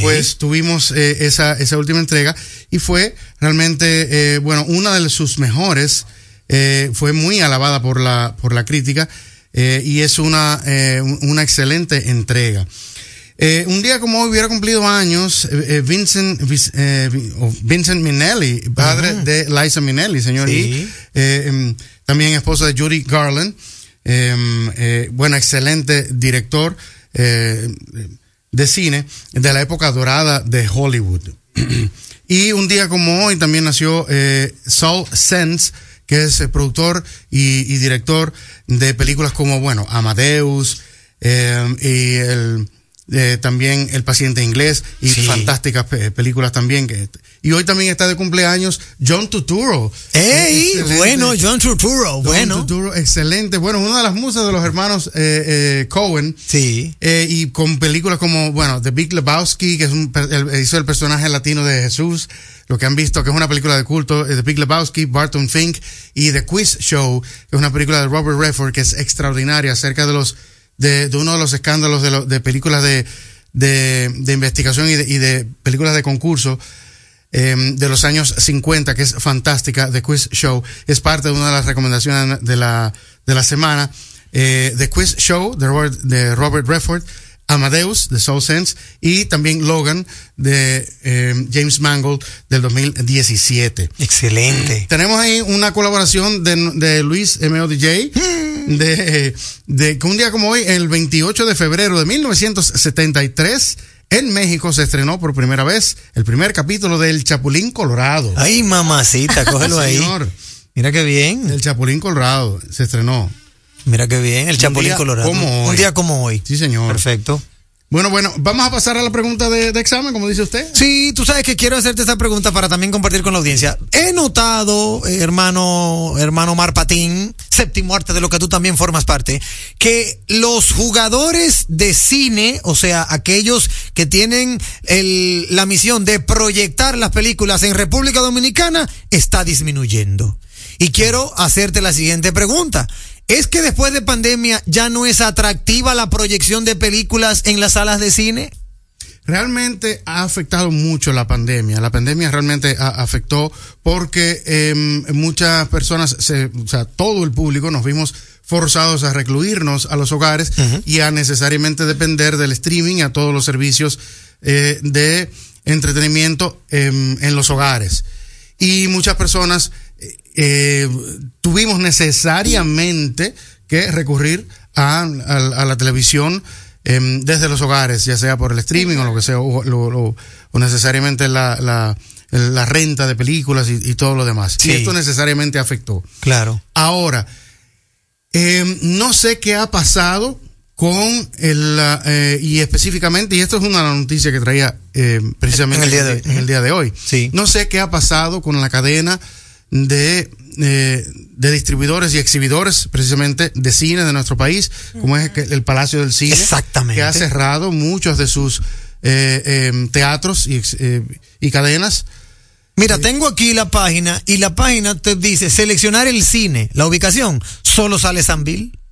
[SPEAKER 23] Pues tuvimos eh, esa, esa última entrega y fue realmente, eh, bueno, una de sus mejores, eh, fue muy alabada por la, por la crítica eh, y es una, eh, un- una excelente entrega. Eh, un día como hoy hubiera cumplido años eh, eh, Vincent, eh, Vi- o Vincent Minnelli, padre de Liza Minnelli, señor.
[SPEAKER 4] Sí.
[SPEAKER 23] Y, em, también esposa de Judy Garland. Em, bueno, excelente director de cine de la época dorada de Hollywood. [clears throat] y un día como hoy también nació Saul Sense, que es productor y, y director de películas como, bueno, Amadeus, eh, y el, eh, también El paciente inglés y
[SPEAKER 4] Sí.
[SPEAKER 23] fantásticas pe- películas también. Que, y hoy también está de cumpleaños John Turturro.
[SPEAKER 4] ¡Ey!
[SPEAKER 23] Excelente.
[SPEAKER 4] Bueno, John Turturro,
[SPEAKER 23] John
[SPEAKER 4] bueno.
[SPEAKER 23] Turturro, excelente. Bueno, una de las musas de los hermanos eh, eh, Cohen.
[SPEAKER 4] Sí.
[SPEAKER 23] Eh, y con películas como, bueno, The Big Lebowski, que es un, el- hizo el personaje latino de Jesús, lo que han visto, que es una película de culto, eh, The Big Lebowski, Barton Fink, y The Quiz Show, que es una película de Robert Redford, que es extraordinaria, acerca de los, de, de uno de los escándalos de, de películas de, de, de investigación y de, y de películas de concurso, eh, de los años 50, que es fantástica, The Quiz Show, es parte de una de las recomendaciones de la, de la semana. Eh, The Quiz Show de Robert, de Robert Redford, Amadeus de Soul Sense y también Logan de eh, James Mangold del 2017.
[SPEAKER 4] Excelente.
[SPEAKER 23] Tenemos ahí una colaboración de, de Luis M.O.D.J. de, de que un día como hoy, el 28 de febrero de 1973, en México se estrenó por primera vez el primer capítulo del Chapulín Colorado.
[SPEAKER 4] Ay, mamacita, cógelo [laughs] ahí.
[SPEAKER 23] Señor.
[SPEAKER 4] Mira qué bien.
[SPEAKER 23] El Chapulín Colorado se estrenó.
[SPEAKER 4] Mira qué bien, el Chapulín Colorado.
[SPEAKER 23] como hoy.
[SPEAKER 4] Un día como hoy.
[SPEAKER 23] Sí, señor.
[SPEAKER 4] Perfecto.
[SPEAKER 23] Bueno, bueno, vamos a pasar a la pregunta de, de examen, como dice usted.
[SPEAKER 4] Sí, tú sabes que quiero hacerte esta pregunta para también compartir con la audiencia. He notado, eh, hermano, hermano Mar Patín, séptimo arte de lo que tú también formas parte, que los jugadores de cine, o sea, aquellos que tienen el- la misión de proyectar las películas en República Dominicana, está disminuyendo. Y quiero hacerte la siguiente pregunta. ¿Es que después de pandemia ya no es atractiva la proyección de películas en las salas de cine?
[SPEAKER 23] Realmente ha afectado mucho la pandemia. La pandemia realmente a- afectó porque em, muchas personas, se, o sea, todo el público nos vimos forzados a recluirnos a los hogares y a necesariamente depender del streaming, a todos los servicios eh, de entretenimiento em, en los hogares. Y muchas personas eh, tuvimos necesariamente que recurrir a, a- a la televisión em, desde los hogares, ya sea por el streaming o lo que sea, o, lo- lo- o necesariamente la, la, la renta de películas y, y todo lo demás.
[SPEAKER 4] Sí.
[SPEAKER 23] Y esto necesariamente afectó.
[SPEAKER 4] Claro.
[SPEAKER 23] Ahora, eh, no sé qué ha pasado con el, eh, y específicamente, y esto es una noticia que traía eh, precisamente
[SPEAKER 4] En el día de hoy.
[SPEAKER 23] en el día de hoy.
[SPEAKER 4] Sí.
[SPEAKER 23] No sé qué ha pasado con la cadena de, eh, de distribuidores y exhibidores precisamente de cine de nuestro país, como es el Palacio del Cine.
[SPEAKER 4] Exactamente.
[SPEAKER 23] Que ha cerrado muchos de sus eh, eh, teatros y, eh, y cadenas.
[SPEAKER 4] Mira, tengo aquí la página y la página te dice seleccionar el cine, la ubicación, solo sale San Bill.
[SPEAKER 23] Solo sale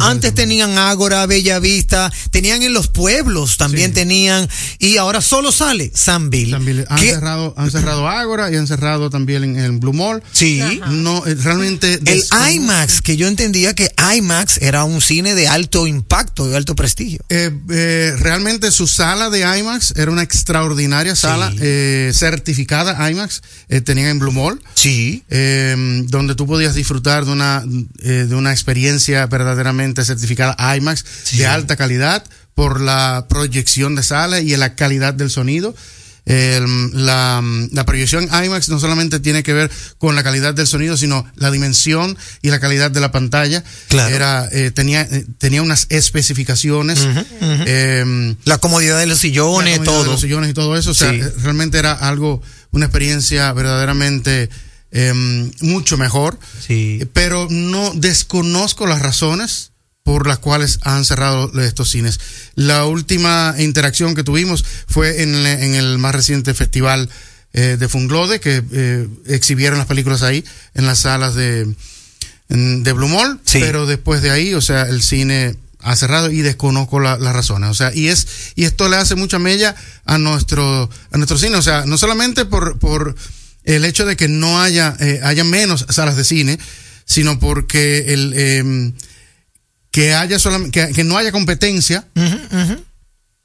[SPEAKER 4] Antes tenían Ágora, Bella Vista, tenían en los pueblos, también tenían, y ahora solo sale San Bill.
[SPEAKER 23] Han
[SPEAKER 4] ¿Qué-
[SPEAKER 23] cerrado, han cerrado Ágora y han cerrado también en, en Blue Mall.
[SPEAKER 4] Sí.
[SPEAKER 23] No, eh, realmente.
[SPEAKER 4] El IMAX, que yo entendía que IMAX era un cine de alto impacto, de alto prestigio.
[SPEAKER 23] Eh, eh, realmente su sala de IMAX era una extraordinaria sala eh, certificada IMAX. eh, tenían en Blue Mall.
[SPEAKER 4] Sí.
[SPEAKER 23] eh, donde tú podías disfrutar de una, eh, de una experiencia verdaderamente certificada IMAX de alta calidad por la proyección de sala y la calidad del sonido. El- la, la proyección IMAX no solamente tiene que ver con la calidad del sonido, sino la dimensión y la calidad de la pantalla.
[SPEAKER 4] Claro.
[SPEAKER 23] Era, eh, tenía, eh, tenía unas especificaciones. eh,
[SPEAKER 4] La comodidad de los sillones,
[SPEAKER 23] de los y todo eso. O sea,
[SPEAKER 4] Sí.
[SPEAKER 23] realmente era algo, una experiencia verdaderamente em, mucho mejor.
[SPEAKER 4] Sí.
[SPEAKER 23] Pero no desconozco las razones por las cuales han cerrado estos cines. La última interacción que tuvimos fue en, el- en el más reciente festival eh, de Funglode, que eh, exhibieron las películas ahí en las salas de, de Blue Mall, pero después de ahí, o sea, el cine ha cerrado y desconozco la- las razones. O sea, y es, y esto le hace mucha mella a nuestro, a nuestro cine. O sea, no solamente por, por el hecho de que no haya, eh, haya menos salas de cine, sino porque el, em, que haya solamente, que, que no haya competencia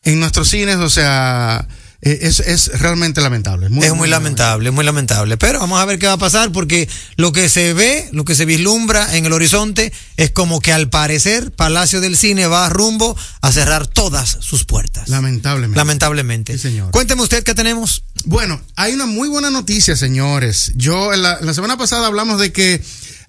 [SPEAKER 23] en nuestros cines, o sea, es, es realmente lamentable.
[SPEAKER 4] es muy lamentable, es muy lamentable. Pero vamos a ver qué va a pasar porque lo que se ve, lo que se vislumbra en el horizonte es como que al parecer Palacio del Cine va rumbo a cerrar todas sus puertas.
[SPEAKER 23] Lamentablemente.
[SPEAKER 4] Lamentablemente.
[SPEAKER 23] señor.
[SPEAKER 4] Cuénteme usted qué tenemos.
[SPEAKER 23] Bueno, hay una muy buena noticia, señores. Yo, en la, la semana pasada hablamos de que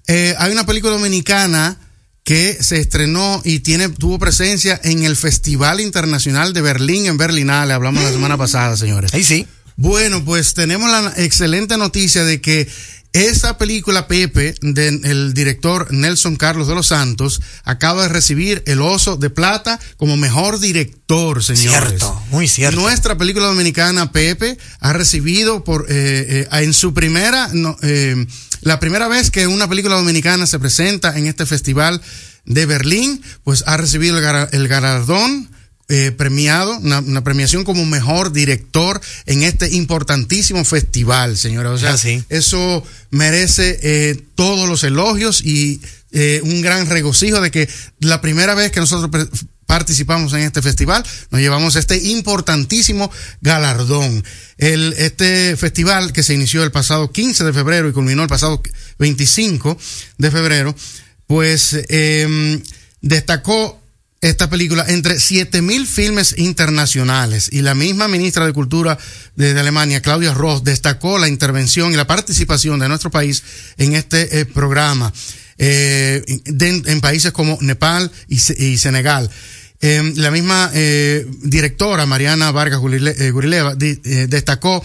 [SPEAKER 23] eh, hay una película dominicana que se estrenó y tiene tuvo presencia en el Festival Internacional de Berlín en Berlinale. Hablamos la semana pasada, señores.
[SPEAKER 4] Ahí sí.
[SPEAKER 23] Bueno, pues tenemos la excelente noticia de que esa película Pepe del director Nelson Carlos de los Santos acaba de recibir el Oso de Plata como mejor director, señores.
[SPEAKER 4] Cierto, muy cierto.
[SPEAKER 23] Nuestra película dominicana Pepe ha recibido por eh, eh, en su primera no, eh, la primera vez que una película dominicana se presenta en este festival de Berlín, pues ha recibido el, galardón eh, premiado, una, una premiación como mejor director en este importantísimo festival, señora. O sea,
[SPEAKER 4] Ah, sí.
[SPEAKER 23] eso merece eh, todos los elogios y eh, un gran regocijo de que la primera vez que nosotros participamos en este festival, nos llevamos este importantísimo galardón. Este festival que se inició el pasado 15 de febrero y culminó el pasado 25 de febrero, pues eh, destacó esta película entre 7000 filmes internacionales y la misma ministra de Cultura de, Alemania, Claudia Ross, destacó la intervención y la participación de nuestro país en este eh, programa eh, en países como Nepal y Senegal. Eh, la misma eh, directora, Mariana Vargas eh, Gurileva, eh, destacó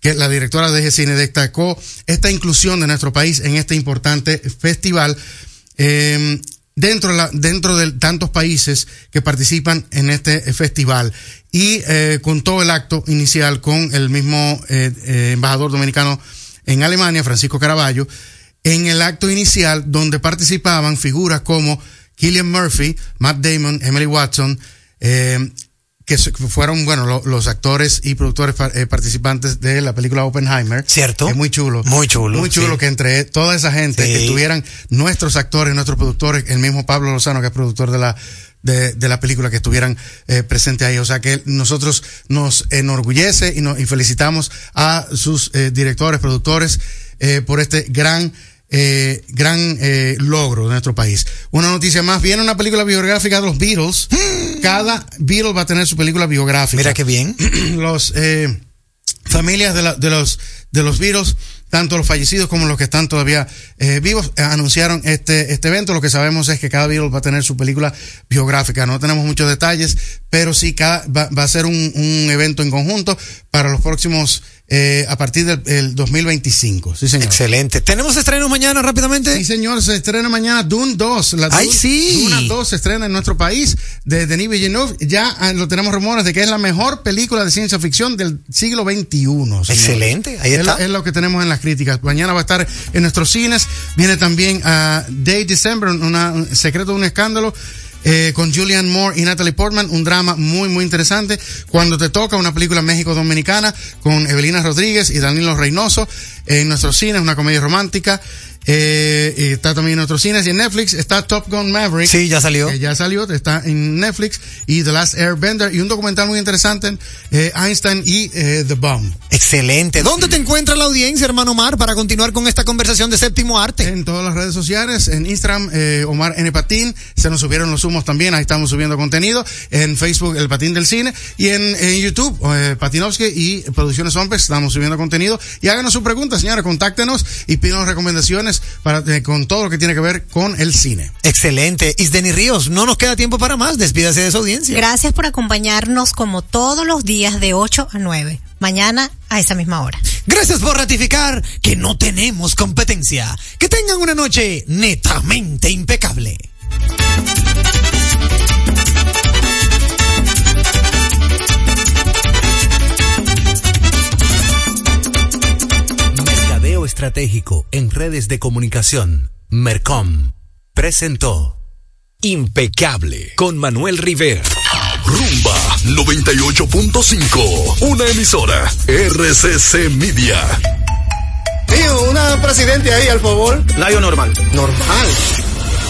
[SPEAKER 23] que la directora de Cine destacó esta inclusión de nuestro país en este importante festival. eh, dentro de, la, dentro de tantos países que participan en este festival y eh, contó el acto inicial con el mismo embajador dominicano en Alemania, Francisco Caraballo, en el acto inicial donde participaban figuras como Killian Murphy, Matt Damon, Emily Watson, eh, que fueron, bueno, lo- los actores y productores eh, participantes de la película Oppenheimer.
[SPEAKER 4] Cierto.
[SPEAKER 23] Es muy chulo.
[SPEAKER 4] Muy chulo,
[SPEAKER 23] Muy chulo
[SPEAKER 4] sí.
[SPEAKER 23] que entre toda esa gente
[SPEAKER 4] Sí.
[SPEAKER 23] que estuvieran nuestros actores, nuestros productores, el mismo Pablo Lozano, que es productor de la de, de la película, que estuvieran eh, presentes ahí. O sea que nosotros nos enorgullece y, nos, y felicitamos a sus eh, directores, productores, eh, por este gran eh, gran eh, logro de nuestro país. Una noticia más, viene una película biográfica de los Beatles. [gasps] Cada Beatle va a tener su película biográfica.
[SPEAKER 4] Mira qué bien. [clears throat]
[SPEAKER 23] los eh, familias de, la- de los de los Beatles, tanto los fallecidos como los que están todavía eh, vivos, eh, anunciaron este este evento. Lo que sabemos es que cada Beatle va a tener su película biográfica. No tenemos muchos detalles, pero sí cada, va, va a ser un, un evento en conjunto para los próximos eh, a partir del el 2025. Sí, señor.
[SPEAKER 4] Excelente. ¿Tenemos estrenos mañana rápidamente?
[SPEAKER 23] Sí, señor, se estrena mañana Dune 2. La
[SPEAKER 4] ¡Ay,
[SPEAKER 23] Dune-
[SPEAKER 4] sí!
[SPEAKER 23] Dune 2 se estrena en nuestro país de Denis Villeneuve. Ya ah, lo tenemos rumores de que es la mejor película de ciencia ficción del siglo XXI. señor.
[SPEAKER 4] Excelente, ahí
[SPEAKER 23] Es
[SPEAKER 4] está.
[SPEAKER 23] lo- Es, lo que tenemos en las críticas. Mañana va a estar en nuestros cines. Viene también a Day December, una, un secreto de un escándalo. Eh, con Julianne Moore y Natalie Portman, un drama muy, muy interesante. Cuando te toca una película México-Dominicana con Evelina Rodríguez y Danilo Reynoso en nuestros cines, una comedia romántica. Eh, y está también en nuestros cines y en Netflix está Top Gun Maverick.
[SPEAKER 4] Sí, ya salió.
[SPEAKER 23] ya salió, está en Netflix y The Last Airbender y un documental muy interesante, eh, Einstein y eh, The Bomb.
[SPEAKER 4] Excelente. ¿Dónde te encuentra la audiencia, hermano Omar, para continuar con esta conversación de séptimo arte?
[SPEAKER 23] En todas las redes sociales, en Instagram, eh, Omar N. Patín, se nos subieron los humos también, ahí estamos subiendo contenido, en Facebook, El Patín del Cine, y en, en YouTube, eh, Patinovsky y Producciones Hombres, estamos subiendo contenido, y háganos su pregunta, señora, contáctenos y pídanos recomendaciones para, eh, con todo lo que tiene que ver con el cine.
[SPEAKER 4] Excelente. Isdeni Ríos, no nos queda tiempo para más. Despídase de su audiencia.
[SPEAKER 5] Gracias por acompañarnos como todos los días de 8 a 9. Mañana a esa misma hora.
[SPEAKER 4] Gracias por ratificar que no tenemos competencia. Que tengan una noche netamente impecable.
[SPEAKER 24] Estratégico en redes de comunicación. Mercom presentó
[SPEAKER 20] Impecable con Manuel Rivera.
[SPEAKER 6] Rumba 98.5, una emisora RCC Media.
[SPEAKER 25] Tío, una presidente ahí, al favor.
[SPEAKER 26] Layo normal.
[SPEAKER 25] Normal.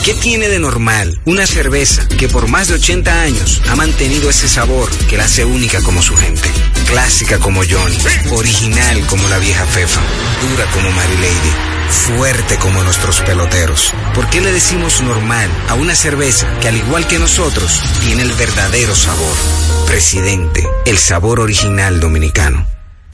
[SPEAKER 26] ¿Qué tiene de normal una cerveza que por más de 80 años ha mantenido ese sabor que la hace única como su gente? Clásica como Johnny, original como la vieja Fefa, dura como Mary Lady, fuerte como nuestros peloteros. ¿Por qué le decimos normal a una cerveza que al igual que nosotros tiene el verdadero sabor? Presidente, el sabor original dominicano.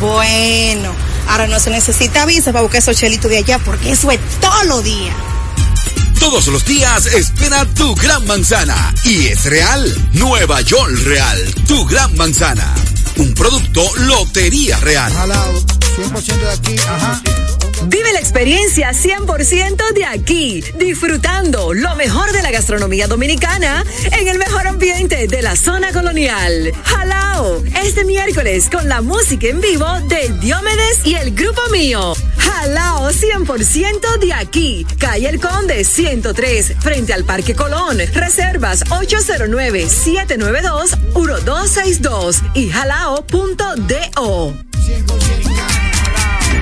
[SPEAKER 27] Bueno, ahora no se necesita visa para buscar esos chelitos de allá porque eso es todo lo día.
[SPEAKER 1] Todos los días espera tu gran manzana. Y es real. Nueva York Real. Tu gran manzana. Un producto Lotería Real.
[SPEAKER 25] 100% de aquí, ajá.
[SPEAKER 28] Vive la experiencia 100% de aquí, disfrutando lo mejor de la gastronomía dominicana en el mejor ambiente de la zona colonial. Jalao, este miércoles con la música en vivo de Diomedes y el grupo mío. Jalao 100% de aquí, calle El Conde 103, frente al Parque Colón. Reservas 809-792-1262 y jalao.do.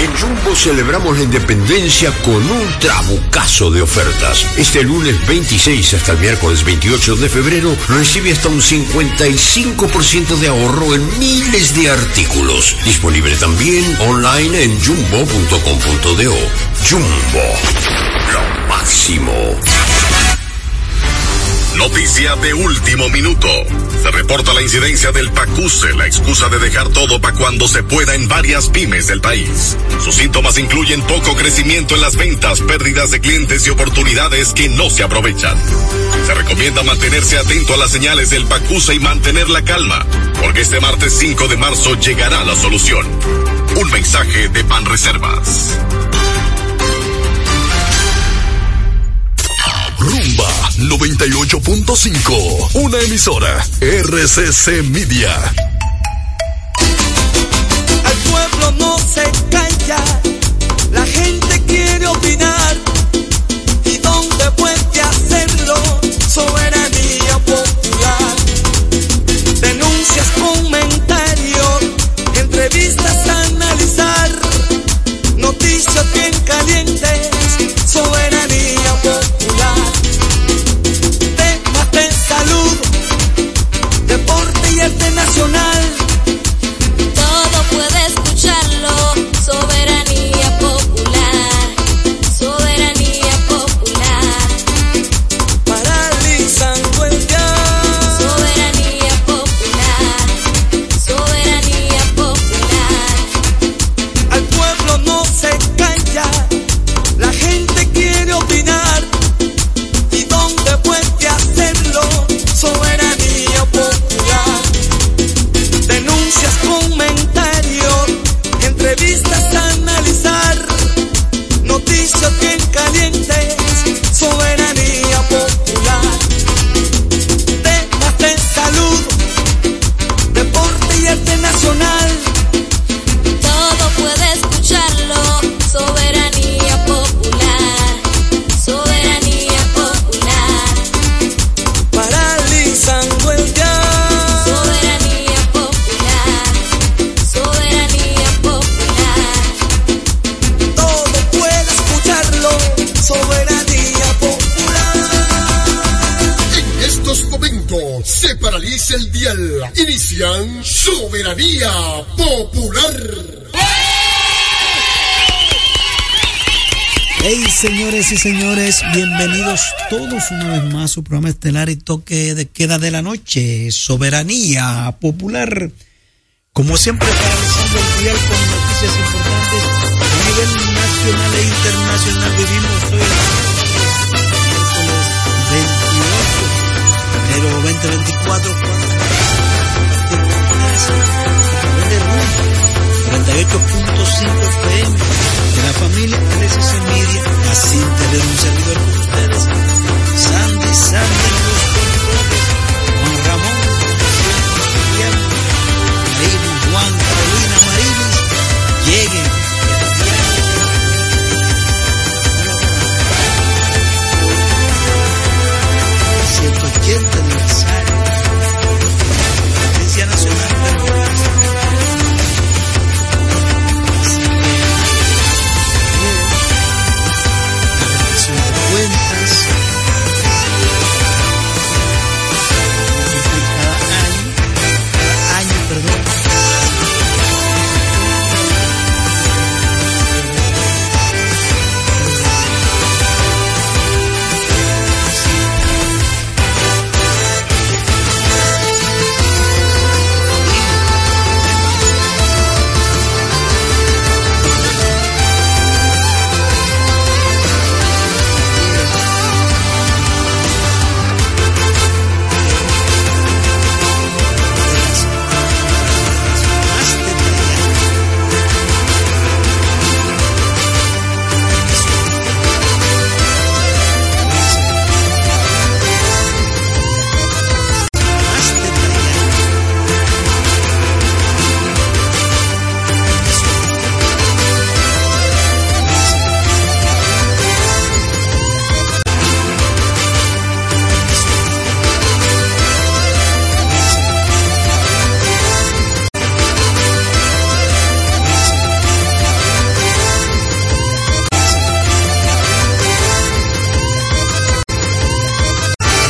[SPEAKER 29] En Jumbo celebramos la independencia con un trabucazo de ofertas. Este lunes 26 hasta el miércoles 28 de febrero recibe hasta un 55% de ahorro en miles de artículos. Disponible también online en jumbo.com.do. Jumbo, lo máximo.
[SPEAKER 30] Noticia de último minuto. Se reporta la incidencia del PACUSE, la excusa de dejar todo para cuando se pueda en varias pymes del país. Sus síntomas incluyen poco crecimiento en las ventas, pérdidas de clientes y oportunidades que no se aprovechan. Se recomienda mantenerse atento a las señales del PACUSE y mantener la calma, porque este martes 5 de marzo llegará la solución. Un mensaje de Panreservas.
[SPEAKER 31] Rumba 98.5, una emisora RCC Media.
[SPEAKER 14] Al pueblo no se calla,
[SPEAKER 30] su programa estelar y toque de queda de la noche, Soberanía Popular. Como siempre, paralizando el día con noticias importantes a nivel nacional e internacional. Vivimos hoy miércoles 28 de enero 2024, cuando 38.5 FM de la familia LSC Media, así tener un servidor